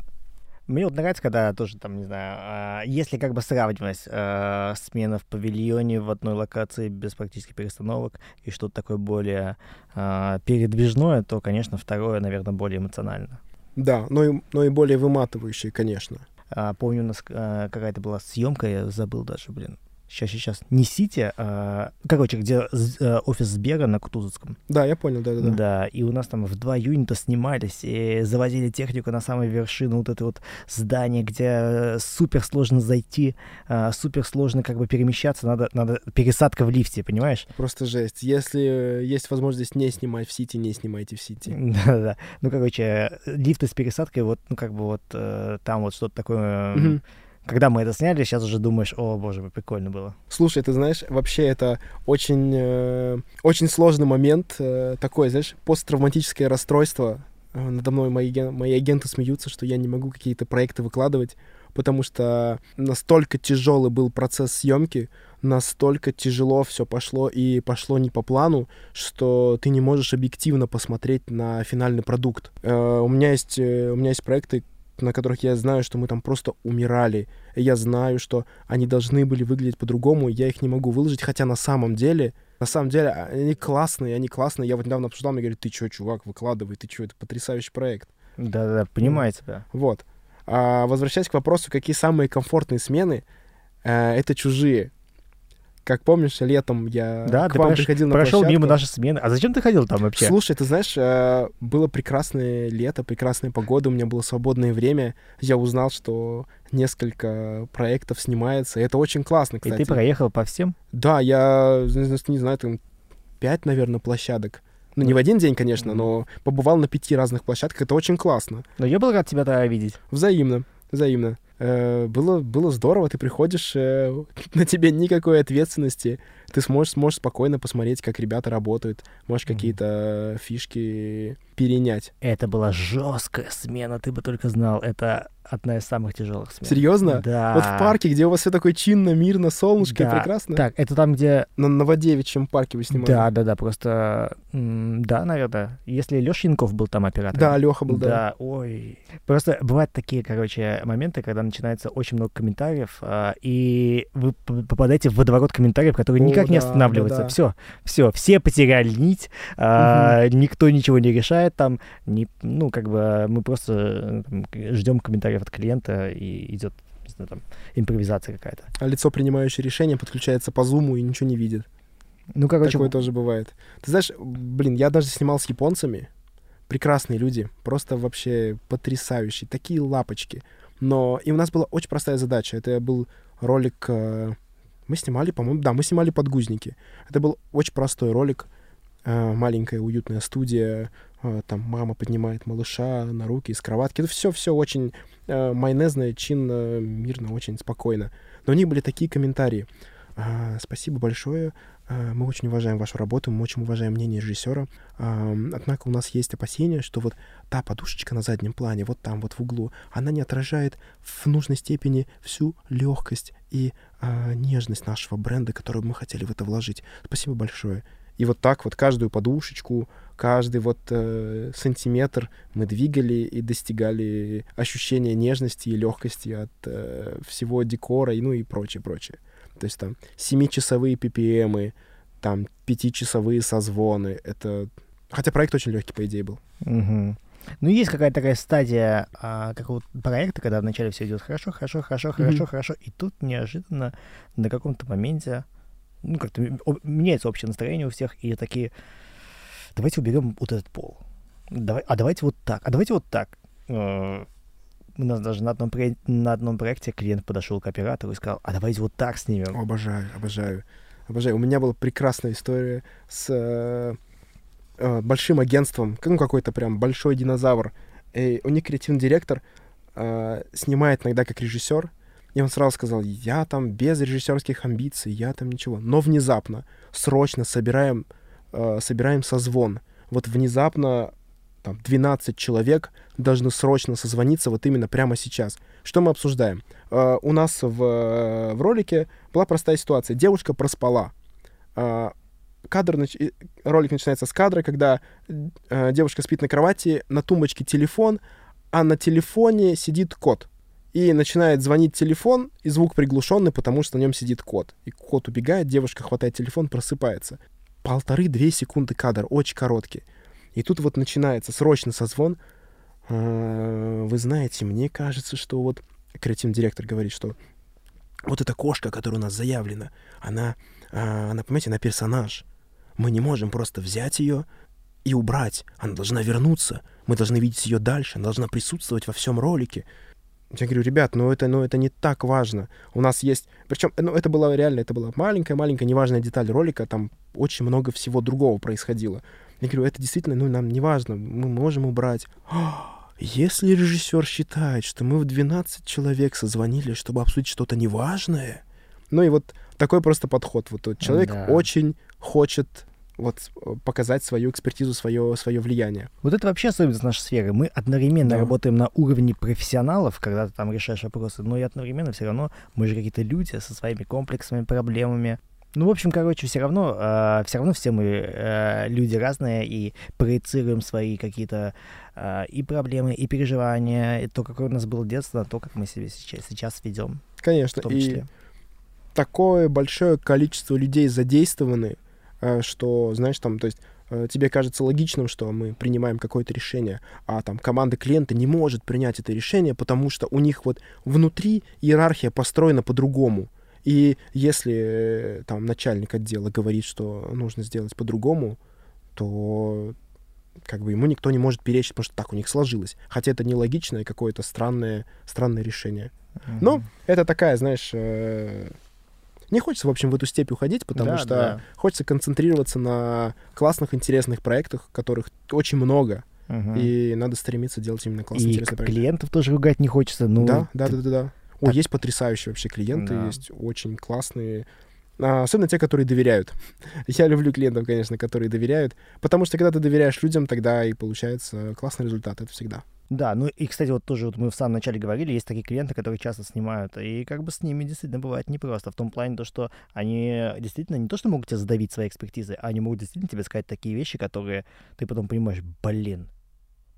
Мне вот нравится, когда тоже там, не знаю, а, если как бы сравнивать а, смена в павильоне в одной локации без практически перестановок и что-то такое более а, передвижное, то, конечно, второе, наверное, более эмоционально. Да, но и, но и более выматывающие, конечно. А, помню, у нас а, какая-то была съемка, я забыл даже, блин. Сейчас, сейчас. Не Сити, а... Короче, где э, офис Сбера на Кутузовском. Да, я понял, да-да-да. Да, и у нас там в два юнита снимались и завозили технику на самой вершину вот это вот здание, где э, супер сложно зайти, а, супер сложно как бы перемещаться, надо, надо пересадка в лифте, понимаешь? Просто жесть. Если э, есть возможность не снимать в Сити, не снимайте в Сити. Да-да. Ну, короче, э, лифты с пересадкой, вот, ну, как бы вот э, там вот что-то такое... Мгм. Когда мы это сняли, сейчас уже думаешь, о, боже прикольно было. Слушай, ты знаешь, вообще это очень, э, очень сложный момент, э, такое, знаешь, посттравматическое расстройство. Э, Надо мной мои, мои агенты смеются, что я не могу какие-то проекты выкладывать, потому что настолько тяжелый был процесс съемки, настолько тяжело все пошло и пошло не по плану, что ты не можешь объективно посмотреть на финальный продукт. Э, У меня есть, э, у меня есть проекты, на которых я знаю, что мы там просто умирали. И я знаю, что они должны были выглядеть по-другому, я их не могу выложить, хотя на самом деле, на самом деле, а, они классные, они классные. Я вот недавно обсуждал, мне говорят, ты чё, чувак, выкладывай, ты чё, это потрясающий проект. Да-да-да, понимаю тебя. Вот. А, возвращаясь к вопросу, какие самые комфортные смены, э, это чужие. Как помнишь, летом я Да, к ты вам приходил на прошел площадку. мимо нашей смены. А зачем ты ходил там вообще? Слушай, ты знаешь, э, было прекрасное лето, прекрасная погода, у меня было свободное время. Я узнал, что несколько проектов снимается. И это очень классно, И кстати. ты проехал по всем? Да, я, не знаю, там пять, наверное, площадок. Ну, не в один день, конечно, но побывал на пяти разных площадках. Это очень классно. Но я был рад тебя тогда видеть. Взаимно, взаимно. Э, было, было здорово, ты приходишь, э, на тебе никакой ответственности. Ты сможешь, сможешь спокойно посмотреть, как ребята работают. Можешь какие-то фишки перенять. Это была жесткая смена, ты бы только знал. Это одна из самых тяжелых смен. Серьезно? Да. Вот в парке, где у вас все такое чинно, мирно, солнышко, Да. прекрасно. Так, это там, где... На Новодевичьем парке вы снимали. Да, да, да, просто... Да, наверное. Если Леша Янков был там оператором. Да, Леха был, да. Да, ой. Просто бывают такие, короче, моменты, когда начинается очень много комментариев, а, и вы попадаете в водоворот комментариев, который О, никак не да, останавливается. да, да. Все, все, все потеряли нить, а, никто ничего не решает там, не, ну, как бы мы просто ждем комментариев от клиента, и идет, не знаю, там, импровизация какая-то. А лицо, принимающее решение, подключается по зуму и ничего не видит. Ну, короче, Такое тоже бывает. Ты знаешь, блин, я даже снимал с японцами. Прекрасные люди, просто вообще потрясающие, такие лапочки. Но и у нас была очень простая задача. Это был ролик... Мы снимали, по-моему, да, мы снимали подгузники. Это был очень простой ролик. э, Маленькая уютная студия. э, Там мама поднимает малыша на руки из кроватки. Это все-все очень э, майонезно, чинно, мирно, очень спокойно. Но у них были такие комментарии. «А, Спасибо большое. А, Мы очень уважаем вашу работу, мы очень уважаем мнение режиссера. Однако у нас есть опасения, что вот та подушечка на заднем плане, вот там, вот в углу, она не отражает в нужной степени всю легкость и а, нежность нашего бренда, которую мы хотели в это вложить. Спасибо большое. И вот так вот каждую подушечку, каждый вот э, сантиметр мы двигали и достигали ощущения нежности и легкости от э, всего декора и ну и прочее, прочее. То есть там 7-часовые PPM, там 5-часовые созвоны. Это... Хотя проект очень легкий, по идее, был. Мгм. Ну, есть какая-то такая стадия а, какого-то проекта, когда вначале все идет хорошо, хорошо, хорошо, хорошо, хорошо, и тут неожиданно на каком-то моменте, ну, как-то меняется общее настроение у всех, и такие, давайте уберем вот этот пол, Давай, а давайте вот так, а давайте вот так. У нас даже на одном, на одном проекте клиент подошел к оператору и сказал, а давайте вот так снимем. Обожаю, обожаю. Обожаю. У меня была прекрасная история с э, э, большим агентством, ну, какой-то прям большой динозавр. И у них креативный директор э, снимает иногда как режиссер, и он сразу сказал, я там без режиссерских амбиций, я там ничего. Но внезапно, срочно собираем, э, собираем созвон. Вот внезапно там 12 человек должны срочно созвониться вот именно прямо сейчас. Что мы обсуждаем? Э, у нас в, в ролике была простая ситуация. Девушка проспала. Э, кадр, нач... ролик начинается с кадра, когда э, девушка спит на кровати, на тумбочке телефон, а на телефоне сидит кот. И начинает звонить телефон, и звук приглушенный, потому что на нем сидит кот. И кот убегает, девушка хватает телефон, просыпается. Полторы-две секунды кадр, очень короткий. И тут вот начинается срочно созвон. А, вы знаете, мне кажется, что вот креативный директор говорит, что вот эта кошка, которая у нас заявлена, она, а, она, понимаете, она персонаж. Мы не можем просто взять ее и убрать. Она должна вернуться. Мы должны видеть ее дальше. Она должна присутствовать во всем ролике. Я говорю, ребят, ну это, ну это не так важно. У нас есть... Причем, ну это была реально, это была маленькая-маленькая неважная деталь ролика, там очень много всего другого происходило. Я говорю, это действительно, ну нам не важно, мы можем убрать. Если режиссер считает, что мы в 12 человек созвонили, чтобы обсудить что-то неважное, ну и вот такой просто подход. Вот человек да. очень хочет вот показать свою экспертизу, свое, свое влияние. Вот это вообще особенность нашей сферы. Мы одновременно да. работаем на уровне профессионалов, когда ты там решаешь вопросы, но и одновременно все равно мы же какие-то люди со своими комплексами, проблемами. Ну, в общем, короче, все равно, э, все равно все мы э, люди разные и проецируем свои какие-то э, и проблемы, и переживания, и то, какое у нас было детство, на то, как мы себя сейчас, сейчас ведем. Конечно. И такое большое количество людей задействованы, Э, что, знаешь, там, то есть тебе кажется логичным, что мы принимаем какое-то решение, а там команда клиента не может принять это решение, потому что у них вот внутри иерархия построена по-другому. И если э, там начальник отдела говорит, что нужно сделать по-другому, то как бы ему никто не может перечить, потому что так у них сложилось. Хотя это нелогичное какое-то странное, странное решение. Mm-hmm. Но это такая, знаешь, не хочется, в общем, в эту степь уходить, потому да, что да. хочется концентрироваться на классных, интересных проектах, которых очень много. Угу. И надо стремиться делать именно классные, и интересные проекты. клиентов тоже ругать не хочется. Ну, да, да, да, да, да. О, есть потрясающие вообще клиенты, да. есть очень классные а, особенно те, которые доверяют. Я люблю клиентов, конечно, которые доверяют, потому что когда ты доверяешь людям, тогда и получается классный результат, это всегда. Да, ну и, кстати, вот тоже вот мы в самом начале говорили, есть такие клиенты, которые часто снимают, и как бы с ними действительно бывает непросто, в том плане то, что они действительно не то, что могут тебя задавить своей экспертизой, а они могут действительно тебе сказать такие вещи, которые ты потом понимаешь, блин,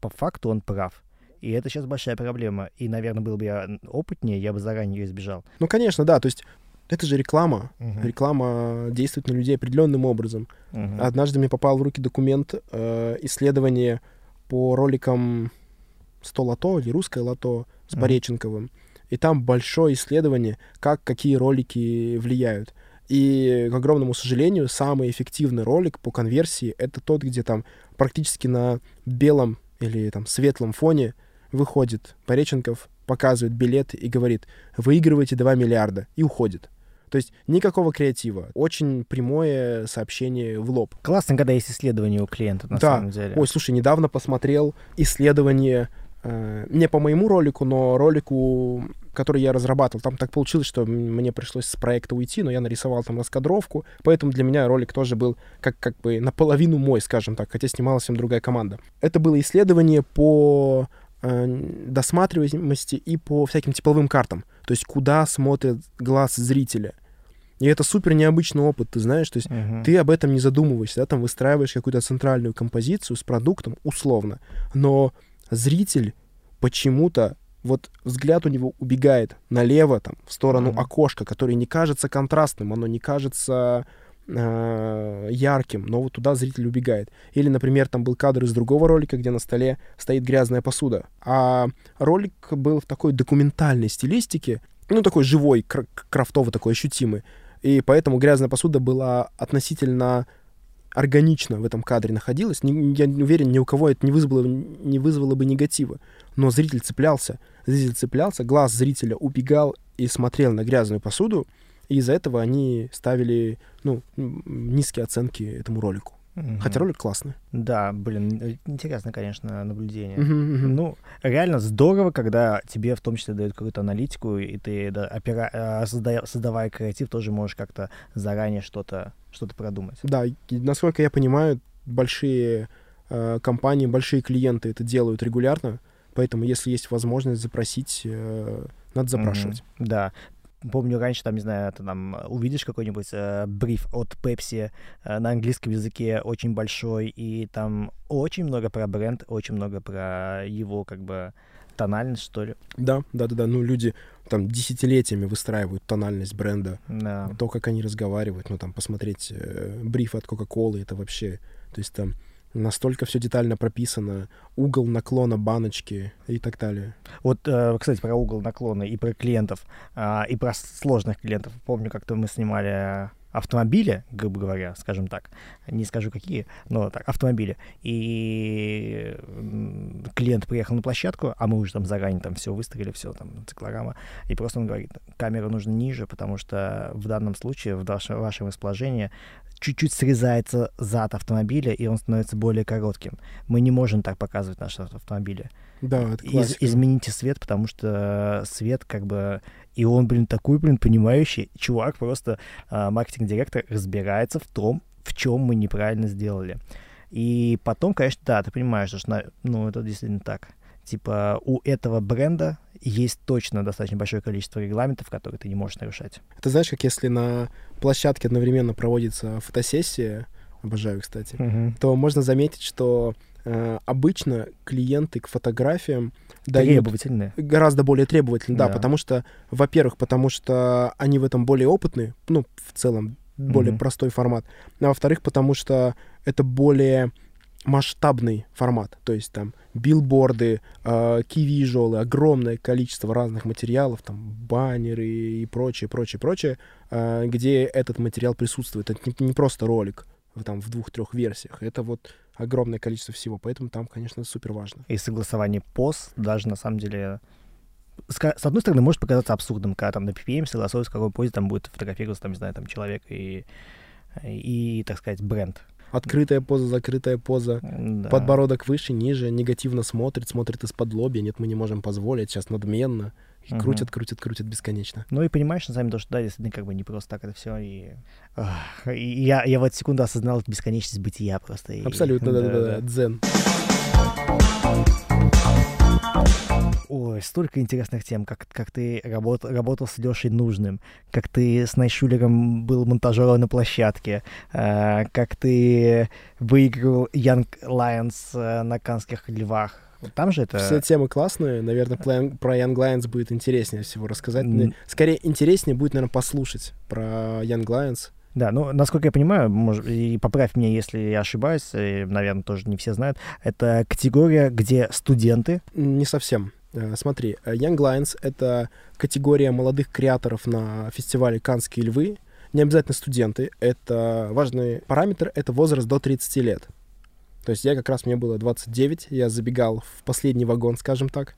по факту он прав. И это сейчас большая проблема. И, наверное, был бы я опытнее, я бы заранее ее избежал. Ну, конечно, да. То есть это же реклама. Uh-huh. Реклама действует на людей определенным образом. Uh-huh. Однажды мне попал в руки документ э, исследования по роликам 100 лото или русское лото с uh-huh. Пореченковым. И там большое исследование, как какие ролики влияют. И, к огромному сожалению, самый эффективный ролик по конверсии — это тот, где там практически на белом или там светлом фоне выходит Пореченков, показывает билет и говорит, выигрываете 2 миллиарда, и уходит. То есть никакого креатива. Очень прямое сообщение в лоб. Классно, когда есть исследование у клиента, на да. самом деле. Ой, слушай, недавно посмотрел исследование э, не по моему ролику, но ролику, который я разрабатывал. Там так получилось, что мне пришлось с проекта уйти, но я нарисовал там раскадровку, поэтому для меня ролик тоже был как, как бы наполовину мой, скажем так, хотя снималась им другая команда. Это было исследование по досматриваемости и по всяким тепловым картам. То есть куда смотрит глаз зрителя. И это супер необычный опыт, ты знаешь, то есть uh-huh. ты об этом не задумываешься, да, там выстраиваешь какую-то центральную композицию с продуктом, условно, но зритель почему-то вот взгляд у него убегает налево, там, в сторону uh-huh. окошка, которое не кажется контрастным, оно не кажется э, ярким, но вот туда зритель убегает. Или, например, там был кадр из другого ролика, где на столе стоит грязная посуда, а ролик был в такой документальной стилистике, ну, такой живой, кр- крафтовый такой, ощутимый. И поэтому грязная посуда была относительно органично в этом кадре находилась. Не, я уверен, ни у кого это не вызвало, не вызвало бы негатива. Но зритель цеплялся. Зритель цеплялся, глаз зрителя убегал и смотрел на грязную посуду. И из-за этого они ставили ну, низкие оценки этому ролику. Мгм. Хотя ролик классный. Да, блин, э, интересно, конечно, наблюдение. Мгм, мгм. Ну, реально здорово, когда тебе в том числе дают какую-то аналитику, и ты, да, опера- а, созда- создавая креатив, тоже можешь как-то заранее что-то что продумать. Да, и, насколько я понимаю, большие э, компании, большие клиенты это делают регулярно, поэтому если есть возможность запросить, э, надо запрашивать. Мгм. Да. Помню, раньше, там, не знаю, ты там увидишь какой-нибудь э, бриф от Pepsi э, на английском языке очень большой, и там очень много про бренд, очень много про его, как бы, тональность, что ли. Да, да, да, да. Ну, люди там десятилетиями выстраивают тональность бренда, Да. то, как они разговаривают, ну, там, посмотреть э, бриф от Кока-Колы, это вообще, то есть там настолько все детально прописано, угол наклона баночки и так далее. Вот, э, кстати, про угол наклона и про клиентов, а, и про сложных клиентов. Помню, как-то мы снимали автомобили, грубо говоря, скажем так. Не скажу какие, но так, автомобили. И клиент приехал на площадку, а мы уже там заранее там все выставили, все там, циклорама. И просто он говорит, камеру нужно ниже, потому что в данном случае, в ваше- вашем расположении, чуть-чуть срезается зад автомобиля, и он становится более коротким. Мы не можем так показывать наши автомобили. Да, это Из- измените свет, потому что свет как бы... И он, блин, такой, блин, понимающий чувак, просто а, маркетинг-директор разбирается в том, в чем мы неправильно сделали. И потом, конечно, да, ты понимаешь, что, ну, это действительно так. Типа у этого бренда есть точно достаточно большое количество регламентов, которые ты не можешь нарушать. Это знаешь, как если на площадке одновременно проводится фотосессия, обожаю, кстати, то можно заметить, что э, обычно клиенты к фотографиям дают Требовательные. гораздо более требовательны, да. Да. потому что, во-первых, потому что они в этом более опытны, ну, в целом, более Мгм. простой формат, а во-вторых, потому что это более масштабный формат, то есть там билборды, э, visual, огромное количество разных материалов, там баннеры и прочее, прочее, прочее, э, где этот материал присутствует. Это не, не просто ролик там, в двух-трех версиях, это вот огромное количество всего, поэтому там, конечно, супер важно. И согласование поз даже на самом деле с, одной стороны, может показаться абсурдным, когда там на PPM согласуется, в какой позе там будет фотографироваться, там, не знаю, там человек и, и, так сказать, бренд. Открытая поза, закрытая поза, Да. подбородок выше, ниже, негативно смотрит, смотрит из-под лобья, нет, мы не можем позволить, сейчас надменно. И Мгм. крутят, крутят, крутят бесконечно. Ну и понимаешь, на самом деле, то, что да, действительно, как бы не просто так это все. И, и я, я в эту секунду осознал эту бесконечность бытия просто. и- Абсолютно, да-да-да, дзен. Ой, столько интересных тем, как, как ты работ, работал с Лешей Нужным, как ты с Найшулером был монтажером на площадке, э, как ты выиграл Young Lions э, на Канских львах. Там же это... Все темы классные, наверное, про Young Lions будет интереснее всего рассказать. Скорее, интереснее будет, наверное, послушать про Young Lions. Да, ну, насколько я понимаю, может, и поправь меня, если я ошибаюсь, и, наверное, тоже не все знают, это категория, где студенты, Не совсем. Э, Смотри, э, Young Lions — это категория молодых креаторов на фестивале «Канские львы». Не обязательно студенты. Это важный параметр — это возраст до 30 лет. То есть я как раз, мне было 29, я забегал в последний вагон, скажем так.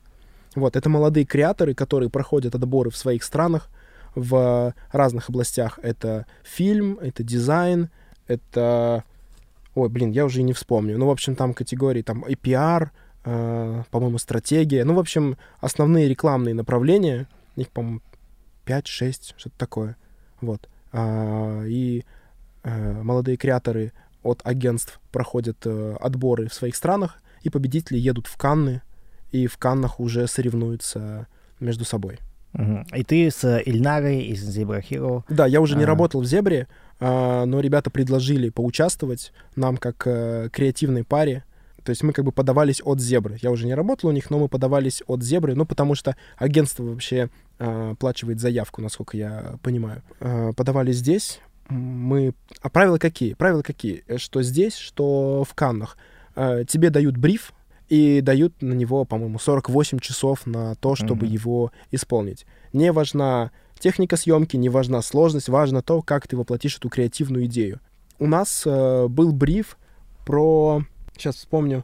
Вот, это молодые креаторы, которые проходят отборы в своих странах, в разных областях. Это фильм, это дизайн, это... Ой, блин, я уже и не вспомню. Ну, в общем, там категории там и пиар, э, по-моему, стратегия. Ну, в общем, основные рекламные направления, их, по-моему, 5-6, что-то такое. Вот. А, и э, молодые креаторы от агентств проходят э, отборы в своих странах, и победители едут в Канны, и в Каннах уже соревнуются между собой. И ты с Ильнарой из Zebra Hero, Да, я уже не А. работал в «Зебре», а, но ребята предложили поучаствовать нам как э, креативной паре. То есть мы как бы подавались от «Зебры». Я уже не работал у них, но мы подавались от «Зебры», ну, потому что агентство вообще а, оплачивает заявку, насколько я понимаю. А, подавали здесь. Мы... А правила какие? Правила какие? Э, Что здесь, что в Каннах. А, тебе дают бриф, и дают на него, по-моему, 48 часов на то, чтобы Мгм. его исполнить. Не важна техника съемки, не важна сложность, важно то, как ты воплотишь эту креативную идею. У нас э, был бриф про, сейчас вспомню,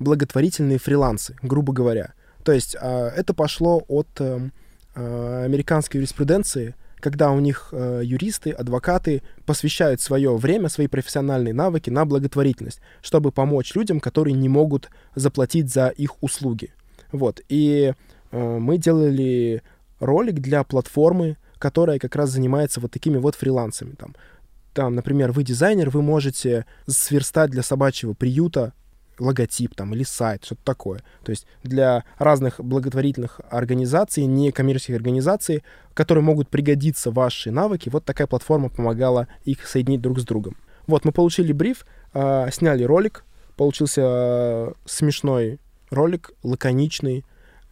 благотворительные фрилансы, грубо говоря. То есть э, это пошло от э, э, американской юриспруденции, когда у них э, юристы, адвокаты посвящают свое время, свои профессиональные навыки на благотворительность, чтобы помочь людям, которые не могут заплатить за их услуги. Вот. И э, мы делали ролик для платформы, которая как раз занимается вот такими вот фрилансами. Там, там, например, вы дизайнер, вы можете сверстать для собачьего приюта логотип там или сайт, что-то такое. То есть для разных благотворительных организаций, некоммерческих организаций, которые могут пригодиться ваши навыки, вот такая платформа помогала их соединить друг с другом. Вот, мы получили бриф, э, сняли ролик, получился э, смешной ролик, лаконичный,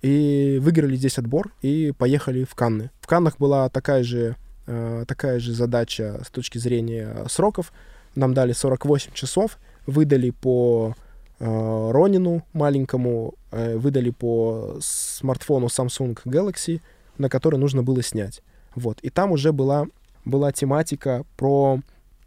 и выиграли здесь отбор и поехали в Канны. В Каннах была такая же, э, такая же задача с точки зрения сроков. Нам дали 48 часов, выдали по Ронину маленькому, э, выдали по смартфону Samsung Galaxy, на который нужно было снять. Вот. И там уже была, была тематика про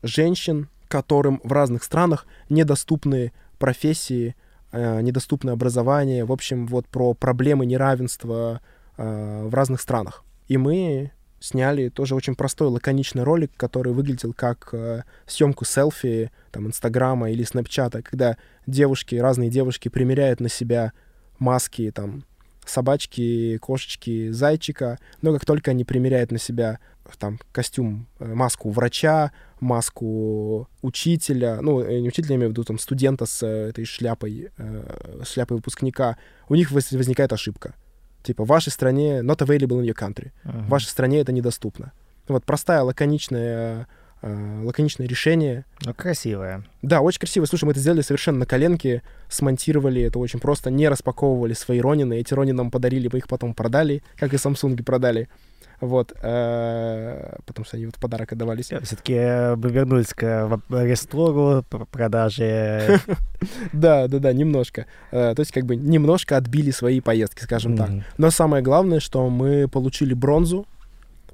женщин, которым в разных странах недоступны профессии, э, недоступное образование, в общем, вот про проблемы неравенства э, в разных странах. И мы сняли тоже очень простой лаконичный ролик, который выглядел как э, съемку селфи там Инстаграма или Снапчата, когда девушки, разные девушки примеряют на себя маски там собачки, кошечки, зайчика, но как только они примеряют на себя там костюм, э, маску врача, маску учителя, ну, э, не учителя, я имею в виду там студента с э, этой шляпой, э, шляпой выпускника, у них возникает ошибка. Типа, в вашей стране not available in your country. Uh-huh. В вашей стране это недоступно. Вот простая, лаконичная э, лаконичное решение. Но красивое. Да, очень красиво. Слушай, мы это сделали совершенно на коленке, смонтировали это очень просто, не распаковывали свои Ронины. Эти Ронины нам подарили, мы их потом продали, как и Samsung продали. Вот, э, потому что они вот в подарок отдавались. Все-таки мы вернулись к рестору, продаже. Да, да, да, немножко. Э, то есть как бы немножко отбили свои поездки, скажем так. Но самое главное, что мы получили бронзу,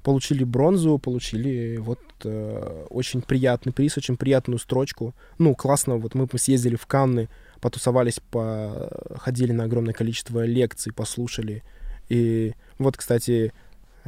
получили бронзу, получили вот э, очень приятный приз, очень приятную строчку. Ну, классно, вот мы съездили в Канны, потусовались, по... ходили на огромное количество лекций, послушали. И вот, кстати,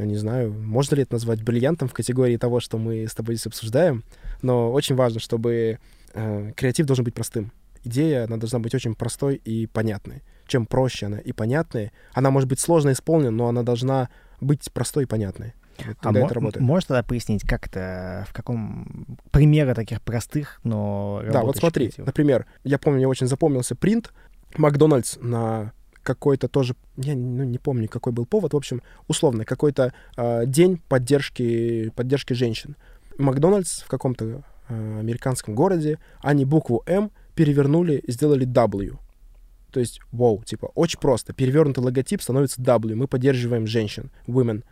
не знаю, можно ли это назвать бриллиантом в категории того, что мы с тобой здесь обсуждаем, но очень важно, чтобы э, креатив должен быть простым. Идея, она должна быть очень простой и понятной. Чем проще она и понятная, она может быть сложно исполнена, но она должна быть простой и понятной. Вот а мо- это работает. Можешь тогда пояснить, как это, в каком примеры таких простых, но Да, вот смотри, креатива? например, я помню, мне очень запомнился принт Макдональдс на какой-то тоже, я ну, не помню, какой был повод, в общем, условно, какой-то э, день поддержки, поддержки женщин. Макдональдс в каком-то э, американском городе, они букву М перевернули и сделали W. То есть, вау, типа, очень просто. Перевернутый логотип становится W. Мы поддерживаем женщин, women.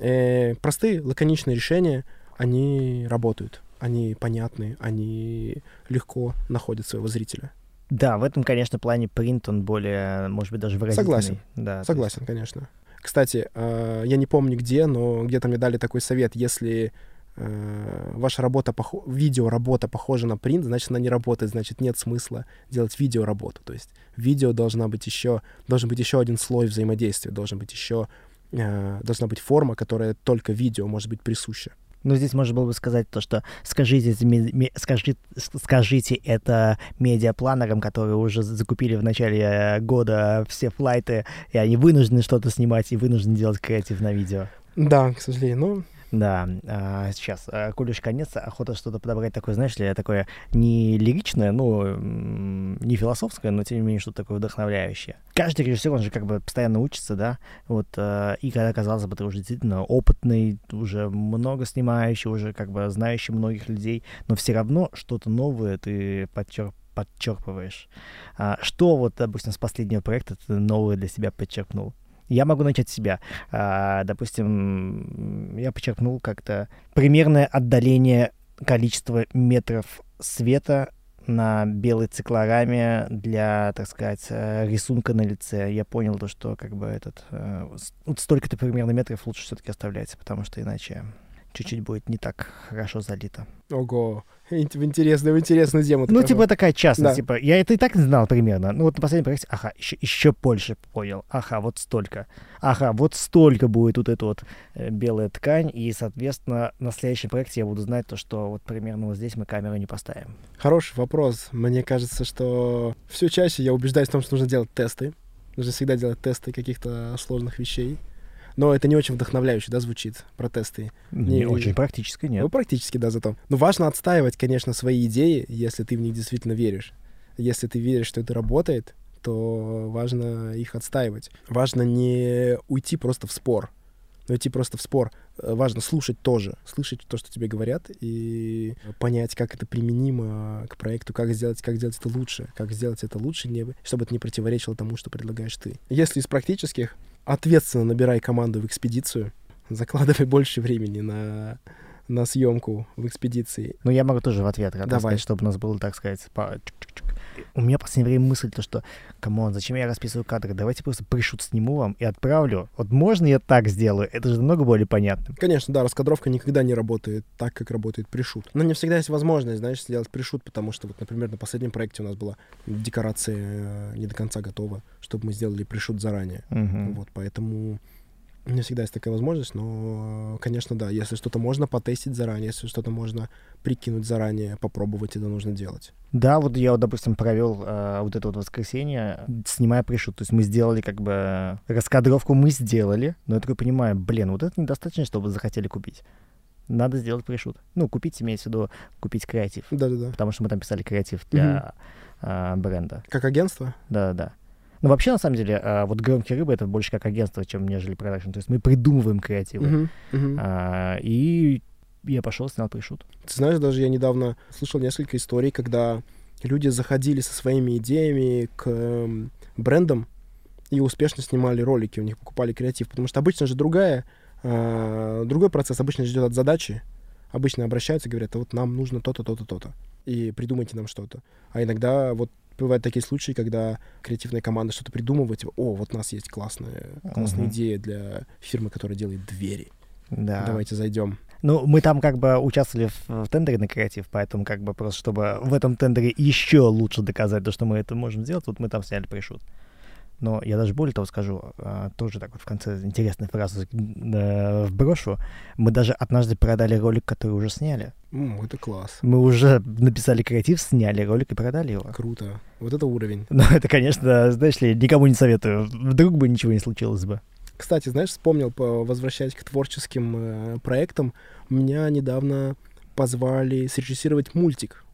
Э, простые, лаконичные решения, они работают, они понятны, они легко находят своего зрителя. Да, в этом, конечно, плане принт, он более, может быть, даже выразительный. Согласен, да, согласен, есть... конечно. Кстати, э, я не помню где, но где-то мне дали такой совет, если э, ваша работа, пох... видеоработа похожа на принт, значит, она не работает, значит, нет смысла делать видеоработу. То есть видео должна быть еще, должен быть еще один слой взаимодействия, должен быть еще э, должна быть форма, которая только видео может быть присуща. Ну, здесь можно было бы сказать то, что скажите, скажите, скажите это медиапланерам, которые уже закупили в начале э, года все флайты, и они вынуждены что-то снимать и вынуждены делать креатив на видео. Да, к сожалению. Ну, да, а, сейчас, а, конец, охота что-то подобрать такое, знаешь ли, такое не лиричное, ну, не философское, но тем не менее что-то такое вдохновляющее. Каждый режиссер, он же как бы постоянно учится, да, вот, а, и когда, казалось бы, ты уже действительно опытный, уже много снимающий, уже как бы знающий многих людей, но все равно что-то новое ты подчерп подчерпываешь. А, что вот, допустим, с последнего проекта ты новое для себя подчеркнул? Я могу начать с себя. А, допустим, я подчеркнул как-то примерное отдаление количества метров света на белой циклораме для, так сказать, э, рисунка на лице. Я понял то, что как бы этот... Э, вот столько-то примерно метров лучше все-таки оставлять, потому что иначе чуть-чуть будет не так хорошо залито. Ого, в интересную, в интересную тему. Ну, типа такая частность, Да. типа, я это и так знал примерно. Ну, вот на последнем проекте, ага, еще, еще больше понял. Ага, вот столько. Ага, вот столько будет вот эта вот э, белая ткань, и, соответственно, на следующем проекте я буду знать то, что вот примерно вот здесь мы камеру не поставим. Хороший вопрос. Мне кажется, что все чаще я убеждаюсь в том, что нужно делать тесты. Нужно всегда делать тесты каких-то сложных вещей. Но это не очень вдохновляюще, да, звучит про тесты. Не, Не- очень практически нет. Ну, практически, да, зато. Но важно отстаивать, конечно, свои идеи, если ты в них действительно веришь. Если ты веришь, что это работает, то важно их отстаивать. Важно не уйти просто в спор. Но идти просто в спор. Э, Важно слушать тоже. Слышать то, что тебе говорят, и понять, как это применимо к проекту, как сделать, как сделать это лучше. Как сделать это лучше, не, чтобы это не противоречило тому, что предлагаешь ты. Если из практических, ответственно набирай команду в экспедицию, закладывай больше времени на, на съемку в экспедиции. Ну, я могу тоже в ответ Давай. сказать, чтобы у нас было, так сказать, по... У меня в последнее время мысль, то, что, come on, зачем я расписываю кадры? Давайте просто preshoot сниму вам и отправлю. Вот можно я так сделаю? Это же намного более понятно. Конечно, да, раскадровка никогда не работает так, как работает пришут. Но не всегда есть возможность, знаешь, сделать preshoot, потому что вот, например, на последнем проекте у нас была декорация э, не до конца готова, чтобы мы сделали пришут заранее. Мгм. Вот, поэтому не всегда есть такая возможность, но, конечно, да, если что-то можно потестить заранее, если что-то можно прикинуть заранее, попробовать, это нужно делать. Да, вот я, вот, допустим, провел э, вот это вот воскресенье, снимая пришут. То есть мы сделали как бы э, раскадровку мы сделали, но я такой понимаю, блин, вот это недостаточно, чтобы захотели купить. Надо сделать пришут. Ну, купить, имеется в виду, купить креатив. Да-да-да. Потому что мы там писали креатив для э, бренда. Как агентство? Да-да-да. Ну, вообще, на самом деле, а, вот «Громкие рыбы» — это больше как агентство, чем нежели продакшн. То есть мы придумываем креативы. Мгм, мгм. А, и я пошел, снял пришут. Ты знаешь, даже я недавно слышал несколько историй, когда люди заходили со своими идеями к эм, брендам и успешно снимали ролики, у них покупали креатив. Потому что обычно же другая, а, другой процесс обычно же идет от задачи. Обычно обращаются и говорят, а вот нам нужно то-то, то-то, то-то. И придумайте нам что-то. А иногда вот бывают такие случаи, когда креативная команда что-то придумывает, типа, о, вот у нас есть классная, классная Мгм. идея для фирмы, которая делает двери. Да. Давайте зайдем. Ну, мы там как бы участвовали в, в тендере на креатив, поэтому как бы просто, чтобы в этом тендере еще лучше доказать то, что мы это можем сделать, вот мы там сняли пришут. Но я даже более того скажу, а, тоже так вот в конце интересной фразы э, вброшу, мы даже однажды продали ролик, который уже сняли. М, это класс. Мы уже написали креатив, сняли ролик и продали его. Круто. Вот это уровень. Но это, конечно, знаешь ли, никому не советую. Вдруг бы ничего не случилось бы. Кстати, знаешь, вспомнил, по- возвращаясь к творческим э, проектам, меня недавно позвали срежиссировать мультик,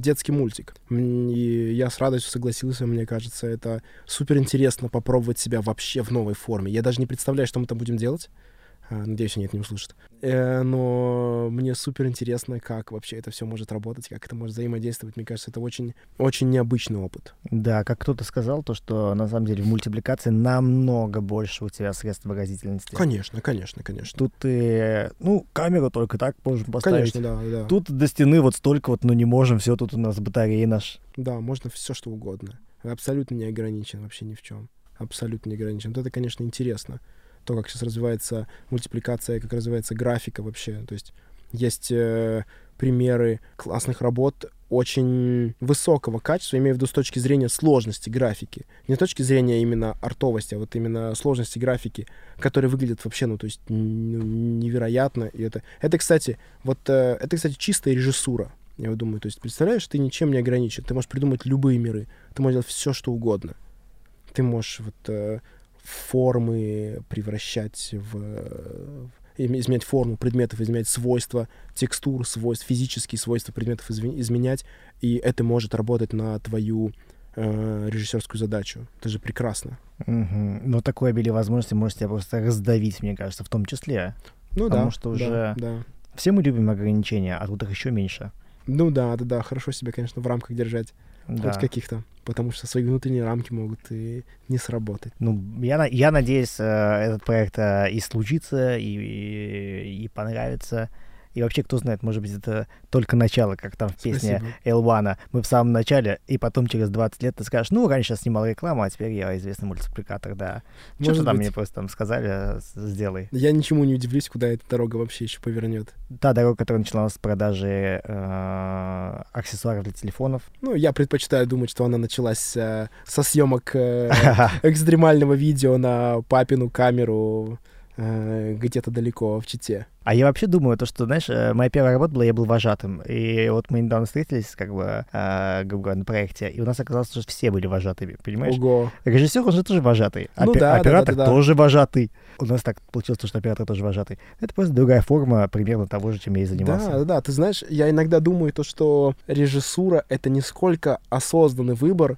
детский мультик. И я с радостью согласился, мне кажется, это супер интересно попробовать себя вообще в новой форме. Я даже не представляю, что мы там будем делать. А, Надеюсь, они это не услышат. Э, Но мне супер интересно, как вообще это все может работать, как это может взаимодействовать. Мне кажется, это очень, очень необычный опыт. Да, как кто-то сказал, то, что на самом деле в мультипликации намного больше у тебя средств выразительности. Конечно, конечно, конечно. Тут ты, ну, камеру только так можем поставить. Конечно, да, да. Тут до стены вот столько вот, ну не можем, все тут у нас батареи наш. Да, можно все что угодно. Абсолютно не ограничен вообще ни в чем. Абсолютно не ограничен. Вот это, конечно, интересно. То, как сейчас развивается мультипликация, как развивается графика вообще. То есть есть э, примеры классных работ очень высокого качества, имею в виду с точки зрения сложности графики. Не с точки зрения именно артовости, а вот именно сложности графики, которые выглядят вообще, ну, то есть ну, невероятно. И это, это, кстати, вот э, это, кстати, чистая режиссура. Я вот думаю, то есть, представляешь, ты ничем не ограничен. Ты можешь придумать любые миры. Ты можешь делать все, что угодно. Ты можешь вот э, формы превращать в... им- изменять форму предметов, изменять свойства текстур, свойств, физические свойства предметов изме- изменять, и это может работать на твою э, режиссерскую задачу. Это же прекрасно. Мгм. Но такое обилие возможностей может тебя просто раздавить, мне кажется, в том числе. Ну Потому да, что да, уже- да. Все мы любим ограничения, а тут их еще меньше. Ну да, да, да, хорошо себя, конечно, в рамках держать, Да. хоть каких-то, потому что свои внутренние рамки могут и не сработать. Ну, я, я надеюсь, э, этот проект э, и случится, и, и, и понравится. И вообще, кто знает, может быть, это только начало, как там в песне Спасибо. Элвана. Мы в самом начале, и потом через 20 лет ты скажешь, ну, раньше я снимал рекламу, а теперь я известный мультипликатор, да. Что-то Может там быть. мне просто там сказали, сделай. Я ничему не удивлюсь, куда эта дорога вообще еще повернет. Та дорога, которая началась с продажи э, аксессуаров для телефонов. Ну, я предпочитаю думать, что она началась э, со съемок э, экстремального видео на папину камеру где-то далеко в Чите. А я вообще думаю, то, что, знаешь, э, моя первая работа была, я был вожатым. И вот мы недавно встретились, как бы, э, грубо говоря, на проекте, и у нас оказалось, что все были вожатыми, понимаешь? Ого. Режиссер, он же тоже вожатый. Ну Опе- да, оператор да, да, да. тоже вожатый. У нас так получилось, что оператор тоже вожатый. Это просто другая форма примерно того же, чем я и занимался. Да, да, да. Ты знаешь, я иногда думаю то, что режиссура — это не сколько осознанный выбор, э,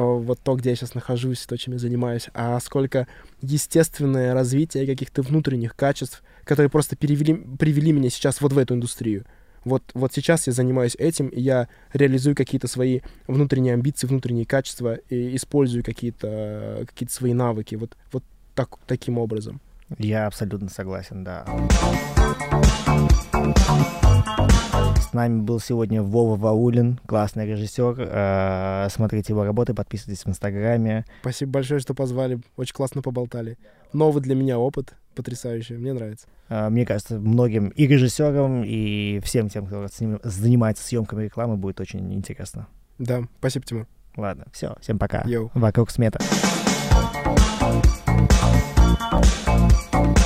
вот то, где я сейчас нахожусь, то, чем я занимаюсь, а сколько естественное развитие каких-то внутренних качеств, которые просто перевели, привели меня сейчас вот в эту индустрию. Вот, вот сейчас я занимаюсь этим, и я реализую какие-то свои внутренние амбиции, внутренние качества, и использую какие-то какие свои навыки вот, вот так, таким образом. Я абсолютно согласен, да. С нами был сегодня Вова Ваулин, классный режиссер. Э, Смотрите его работы, подписывайтесь в Инстаграме. Спасибо большое, что позвали. Очень классно поболтали. Новый для меня опыт. Потрясающий. Мне нравится. Э, Мне кажется, многим и режиссерам, и всем тем, кто занимается съемками рекламы, будет очень интересно. Да, спасибо, Тимур. Ладно, все, всем пока. Йоу. Вокруг смета. Thank